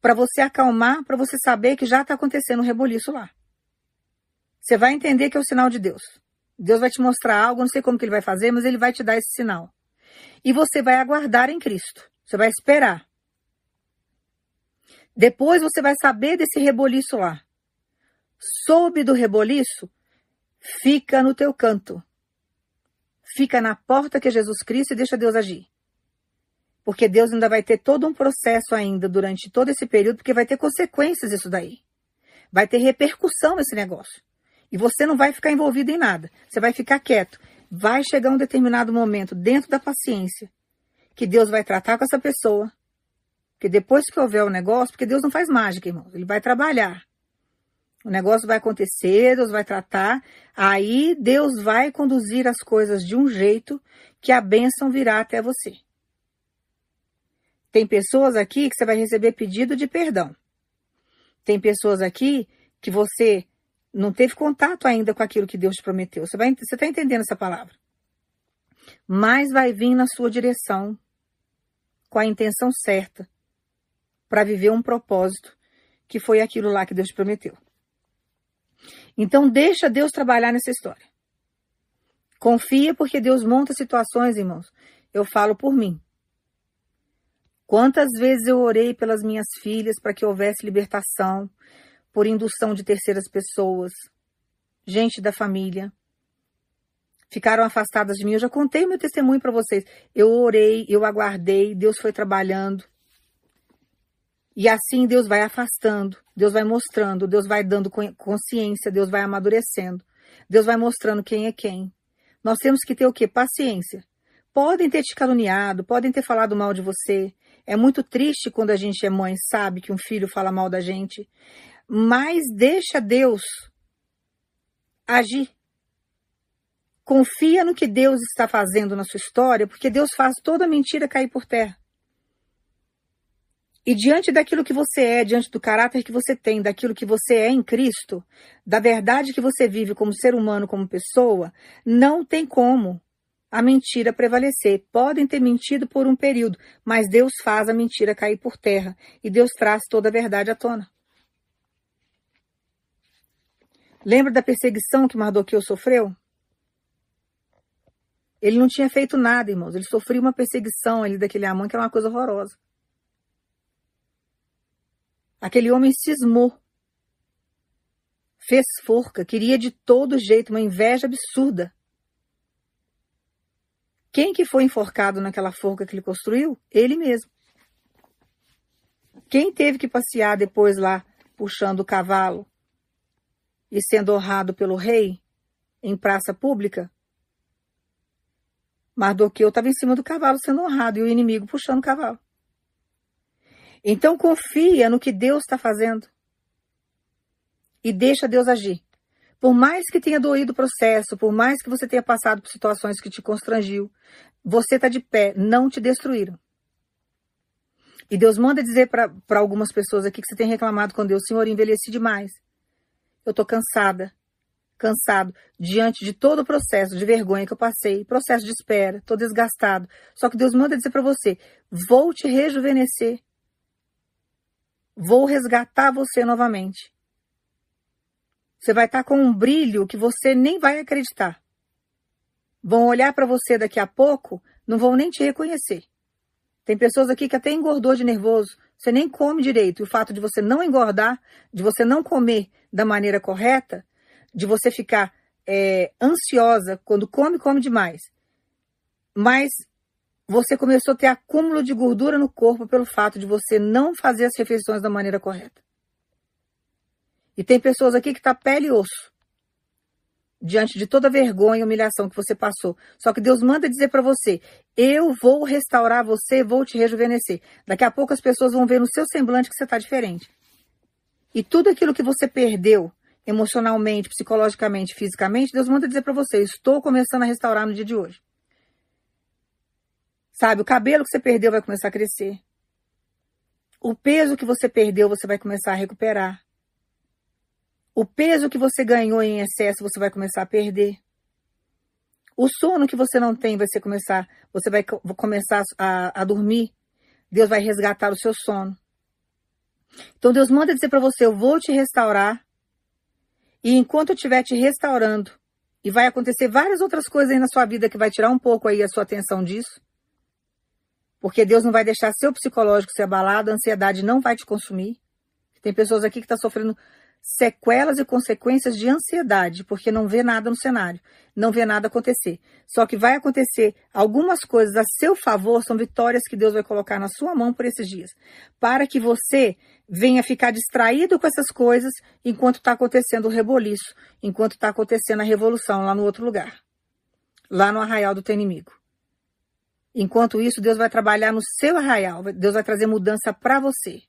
para você acalmar, para você saber que já está acontecendo um reboliço lá. Você vai entender que é o sinal de Deus. Deus vai te mostrar algo, não sei como que ele vai fazer, mas ele vai te dar esse sinal. E você vai aguardar em Cristo. Você vai esperar. Depois você vai saber desse reboliço lá. Soube do reboliço, fica no teu canto fica na porta que é Jesus Cristo e deixa Deus agir. Porque Deus ainda vai ter todo um processo ainda durante todo esse período, porque vai ter consequências isso daí. Vai ter repercussão nesse negócio. E você não vai ficar envolvido em nada. Você vai ficar quieto. Vai chegar um determinado momento, dentro da paciência, que Deus vai tratar com essa pessoa. Porque depois que houver o negócio, porque Deus não faz mágica, irmãos. Ele vai trabalhar. O negócio vai acontecer, Deus vai tratar, aí Deus vai conduzir as coisas de um jeito que a bênção virá até você. Tem pessoas aqui que você vai receber pedido de perdão. Tem pessoas aqui que você não teve contato ainda com aquilo que Deus te prometeu. Você está entendendo essa palavra? mais vai vir na sua direção com a intenção certa para viver um propósito que foi aquilo lá que Deus te prometeu. Então deixa Deus trabalhar nessa história. Confia porque Deus monta situações, irmãos. Eu falo por mim. Quantas vezes eu orei pelas minhas filhas para que houvesse libertação por indução de terceiras pessoas, gente da família. Ficaram afastadas de mim. Eu já contei o meu testemunho para vocês. Eu orei, eu aguardei, Deus foi trabalhando. E assim Deus vai afastando, Deus vai mostrando, Deus vai dando consciência, Deus vai amadurecendo, Deus vai mostrando quem é quem. Nós temos que ter o quê? Paciência. Podem ter te caluniado, podem ter falado mal de você. É muito triste quando a gente é mãe, sabe que um filho fala mal da gente. Mas deixa Deus agir. Confia no que Deus está fazendo na sua história, porque Deus faz toda mentira cair por terra. E diante daquilo que você é, diante do caráter que você tem, daquilo que você é em Cristo, da verdade que você vive como ser humano, como pessoa, não tem como a mentira prevalecer. Podem ter mentido por um período, mas Deus faz a mentira cair por terra e Deus traz toda a verdade à tona. Lembra da perseguição que Mardoqueu sofreu? Ele não tinha feito nada, irmãos. Ele sofreu uma perseguição ali daquele Amã, que era uma coisa horrorosa. Aquele homem cismou. Fez forca, queria de todo jeito, uma inveja absurda. Quem que foi enforcado naquela forca que ele construiu? Ele mesmo. Quem teve que passear depois lá, puxando o cavalo e sendo honrado pelo rei em praça pública? Mardoqueu estava em cima do cavalo sendo honrado e o inimigo puxando o cavalo. Então confia no que Deus está fazendo. E deixa Deus agir. Por mais que tenha doído o processo, por mais que você tenha passado por situações que te constrangiu, você está de pé, não te destruíram. E Deus manda dizer para algumas pessoas aqui que você tem reclamado com Deus, Senhor, envelheci demais. Eu estou cansada, cansado, diante de todo o processo de vergonha que eu passei, processo de espera, estou desgastado. Só que Deus manda dizer para você, vou te rejuvenescer. Vou resgatar você novamente. Você vai estar com um brilho que você nem vai acreditar. Vão olhar para você daqui a pouco, não vão nem te reconhecer. Tem pessoas aqui que até engordou de nervoso, você nem come direito. E o fato de você não engordar, de você não comer da maneira correta, de você ficar é, ansiosa quando come, come demais. Mas você começou a ter acúmulo de gordura no corpo pelo fato de você não fazer as refeições da maneira correta. E tem pessoas aqui que tá pele e osso. Diante de toda vergonha e humilhação que você passou. Só que Deus manda dizer para você: eu vou restaurar você, vou te rejuvenescer. Daqui a pouco as pessoas vão ver no seu semblante que você está diferente. E tudo aquilo que você perdeu, emocionalmente, psicologicamente, fisicamente, Deus manda dizer para você: estou começando a restaurar no dia de hoje. Sabe, o cabelo que você perdeu vai começar a crescer. O peso que você perdeu, você vai começar a recuperar. O peso que você ganhou em excesso, você vai começar a perder. O sono que você não tem, vai começar, você vai começar a, a dormir. Deus vai resgatar o seu sono. Então Deus manda dizer para você: eu vou te restaurar. E enquanto eu estiver te restaurando, e vai acontecer várias outras coisas aí na sua vida que vai tirar um pouco aí a sua atenção disso. Porque Deus não vai deixar seu psicológico ser abalado, a ansiedade não vai te consumir. Tem pessoas aqui que estão tá sofrendo sequelas e consequências de ansiedade, porque não vê nada no cenário, não vê nada acontecer. Só que vai acontecer algumas coisas a seu favor, são vitórias que Deus vai colocar na sua mão por esses dias, para que você venha ficar distraído com essas coisas enquanto está acontecendo o reboliço, enquanto está acontecendo a revolução lá no outro lugar, lá no arraial do teu inimigo. Enquanto isso, Deus vai trabalhar no seu arraial, Deus vai trazer mudança para você.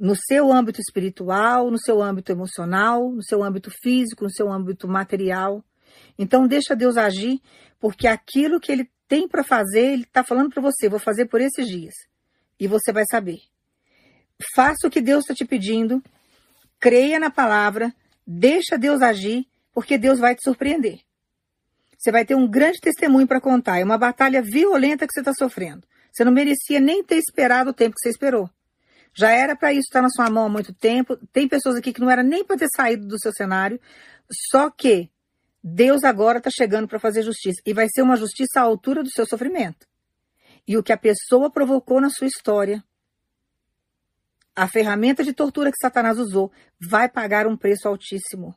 No seu âmbito espiritual, no seu âmbito emocional, no seu âmbito físico, no seu âmbito material. Então, deixa Deus agir, porque aquilo que Ele tem para fazer, Ele está falando para você, vou fazer por esses dias. E você vai saber. Faça o que Deus está te pedindo, creia na palavra, deixa Deus agir, porque Deus vai te surpreender. Você vai ter um grande testemunho para contar. É uma batalha violenta que você está sofrendo. Você não merecia nem ter esperado o tempo que você esperou. Já era para isso estar na sua mão há muito tempo. Tem pessoas aqui que não era nem para ter saído do seu cenário. Só que Deus agora está chegando para fazer justiça. E vai ser uma justiça à altura do seu sofrimento. E o que a pessoa provocou na sua história, a ferramenta de tortura que Satanás usou, vai pagar um preço altíssimo.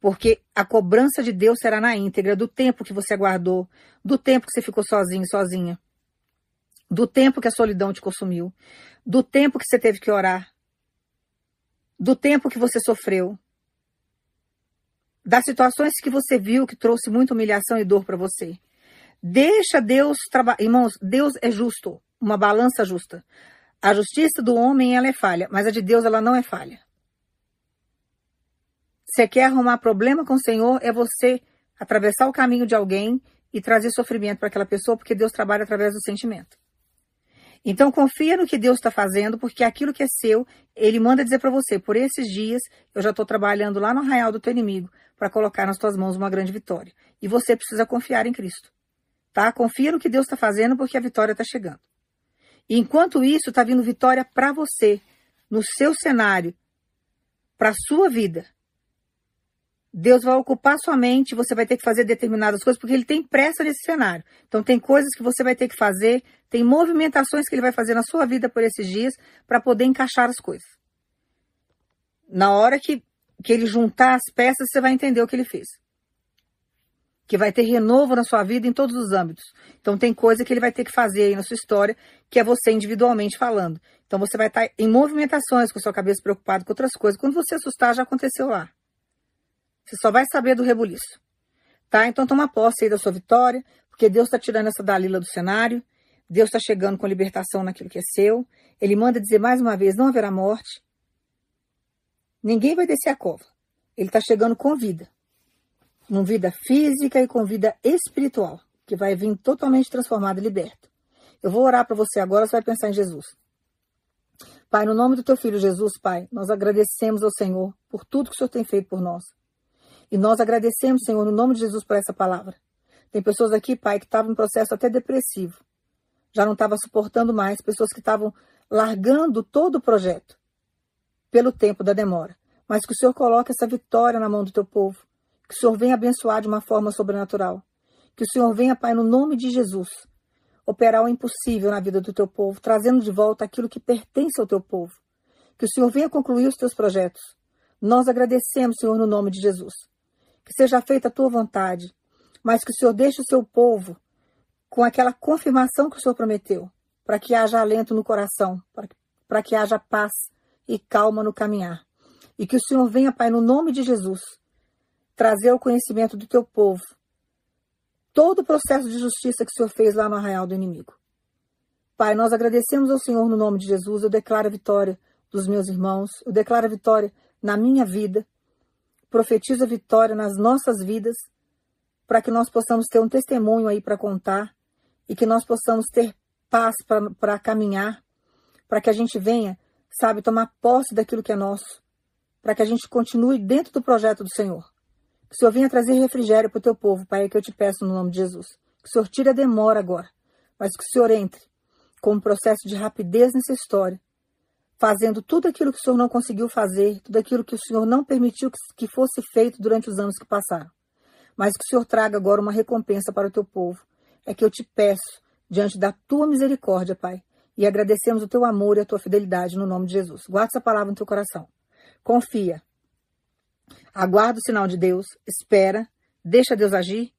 Porque a cobrança de Deus será na íntegra do tempo que você aguardou, do tempo que você ficou sozinho, sozinha, do tempo que a solidão te consumiu, do tempo que você teve que orar, do tempo que você sofreu, das situações que você viu que trouxe muita humilhação e dor para você. Deixa Deus trabalhar. Irmãos, Deus é justo, uma balança justa. A justiça do homem ela é falha, mas a de Deus ela não é falha. Você quer arrumar problema com o Senhor, é você atravessar o caminho de alguém e trazer sofrimento para aquela pessoa, porque Deus trabalha através do sentimento. Então confia no que Deus está fazendo, porque aquilo que é seu, Ele manda dizer para você, por esses dias eu já estou trabalhando lá no arraial do teu inimigo para colocar nas tuas mãos uma grande vitória. E você precisa confiar em Cristo. Tá? Confia no que Deus está fazendo, porque a vitória está chegando. E enquanto isso, está vindo vitória para você, no seu cenário, para a sua vida. Deus vai ocupar sua mente, você vai ter que fazer determinadas coisas, porque ele tem pressa nesse cenário. Então, tem coisas que você vai ter que fazer, tem movimentações que ele vai fazer na sua vida por esses dias para poder encaixar as coisas. Na hora que, que ele juntar as peças, você vai entender o que ele fez. Que vai ter renovo na sua vida em todos os âmbitos. Então, tem coisa que ele vai ter que fazer aí na sua história, que é você individualmente falando. Então, você vai estar em movimentações com a sua cabeça preocupada com outras coisas. Quando você assustar, já aconteceu lá. Você só vai saber do rebuliço. Tá? Então toma posse aí da sua vitória, porque Deus está tirando essa Dalila do cenário. Deus está chegando com libertação naquilo que é seu. Ele manda dizer mais uma vez: não haverá morte. Ninguém vai descer a cova. Ele está chegando com vida. Com vida física e com vida espiritual, que vai vir totalmente transformado e liberto. Eu vou orar para você agora, você vai pensar em Jesus. Pai, no nome do teu filho Jesus, Pai, nós agradecemos ao Senhor por tudo que o Senhor tem feito por nós. E nós agradecemos, Senhor, no nome de Jesus, por essa palavra. Tem pessoas aqui, Pai, que estavam em processo até depressivo. Já não estava suportando mais. Pessoas que estavam largando todo o projeto pelo tempo da demora. Mas que o Senhor coloque essa vitória na mão do teu povo. Que o Senhor venha abençoar de uma forma sobrenatural. Que o Senhor venha, Pai, no nome de Jesus, operar o impossível na vida do teu povo, trazendo de volta aquilo que pertence ao teu povo. Que o Senhor venha concluir os teus projetos. Nós agradecemos, Senhor, no nome de Jesus que seja feita a tua vontade, mas que o Senhor deixe o seu povo com aquela confirmação que o Senhor prometeu, para que haja alento no coração, para que haja paz e calma no caminhar. E que o Senhor venha, Pai, no nome de Jesus, trazer o conhecimento do teu povo todo o processo de justiça que o Senhor fez lá no arraial do inimigo. Pai, nós agradecemos ao Senhor no nome de Jesus. Eu declaro a vitória dos meus irmãos, eu declaro a vitória na minha vida, profetiza vitória nas nossas vidas, para que nós possamos ter um testemunho aí para contar e que nós possamos ter paz para caminhar, para que a gente venha, sabe, tomar posse daquilo que é nosso, para que a gente continue dentro do projeto do Senhor. Que o Senhor venha trazer refrigério para o teu povo, Pai, é que eu te peço no nome de Jesus. Que o Senhor tire a demora agora, mas que o Senhor entre com um processo de rapidez nessa história fazendo tudo aquilo que o Senhor não conseguiu fazer, tudo aquilo que o Senhor não permitiu que fosse feito durante os anos que passaram. Mas que o Senhor traga agora uma recompensa para o teu povo. É que eu te peço, diante da tua misericórdia, Pai, e agradecemos o teu amor e a tua fidelidade no nome de Jesus. Guarda essa palavra no teu coração. Confia. Aguarda o sinal de Deus, espera, deixa Deus agir,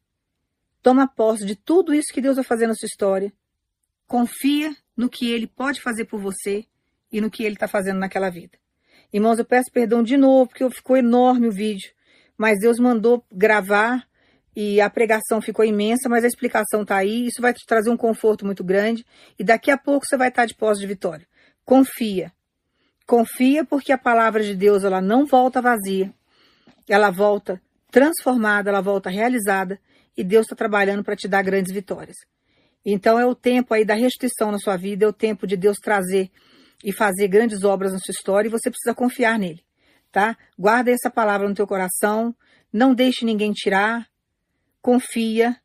toma posse de tudo isso que Deus vai fazer na sua história. Confia no que Ele pode fazer por você e no que ele está fazendo naquela vida. Irmãos, eu peço perdão de novo, porque ficou enorme o vídeo, mas Deus mandou gravar e a pregação ficou imensa, mas a explicação está aí. Isso vai te trazer um conforto muito grande e daqui a pouco você vai estar tá de posse de vitória. Confia. Confia porque a palavra de Deus ela não volta vazia. Ela volta transformada, ela volta realizada e Deus está trabalhando para te dar grandes vitórias. Então é o tempo aí da restituição na sua vida, é o tempo de Deus trazer e fazer grandes obras na sua história e você precisa confiar nele, tá? Guarda essa palavra no teu coração, não deixe ninguém tirar, confia,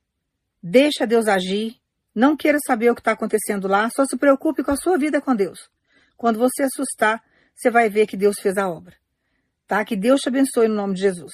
deixa Deus agir, não queira saber o que está acontecendo lá, só se preocupe com a sua vida com Deus. Quando você assustar, você vai ver que Deus fez a obra. Tá? Que Deus te abençoe no nome de Jesus.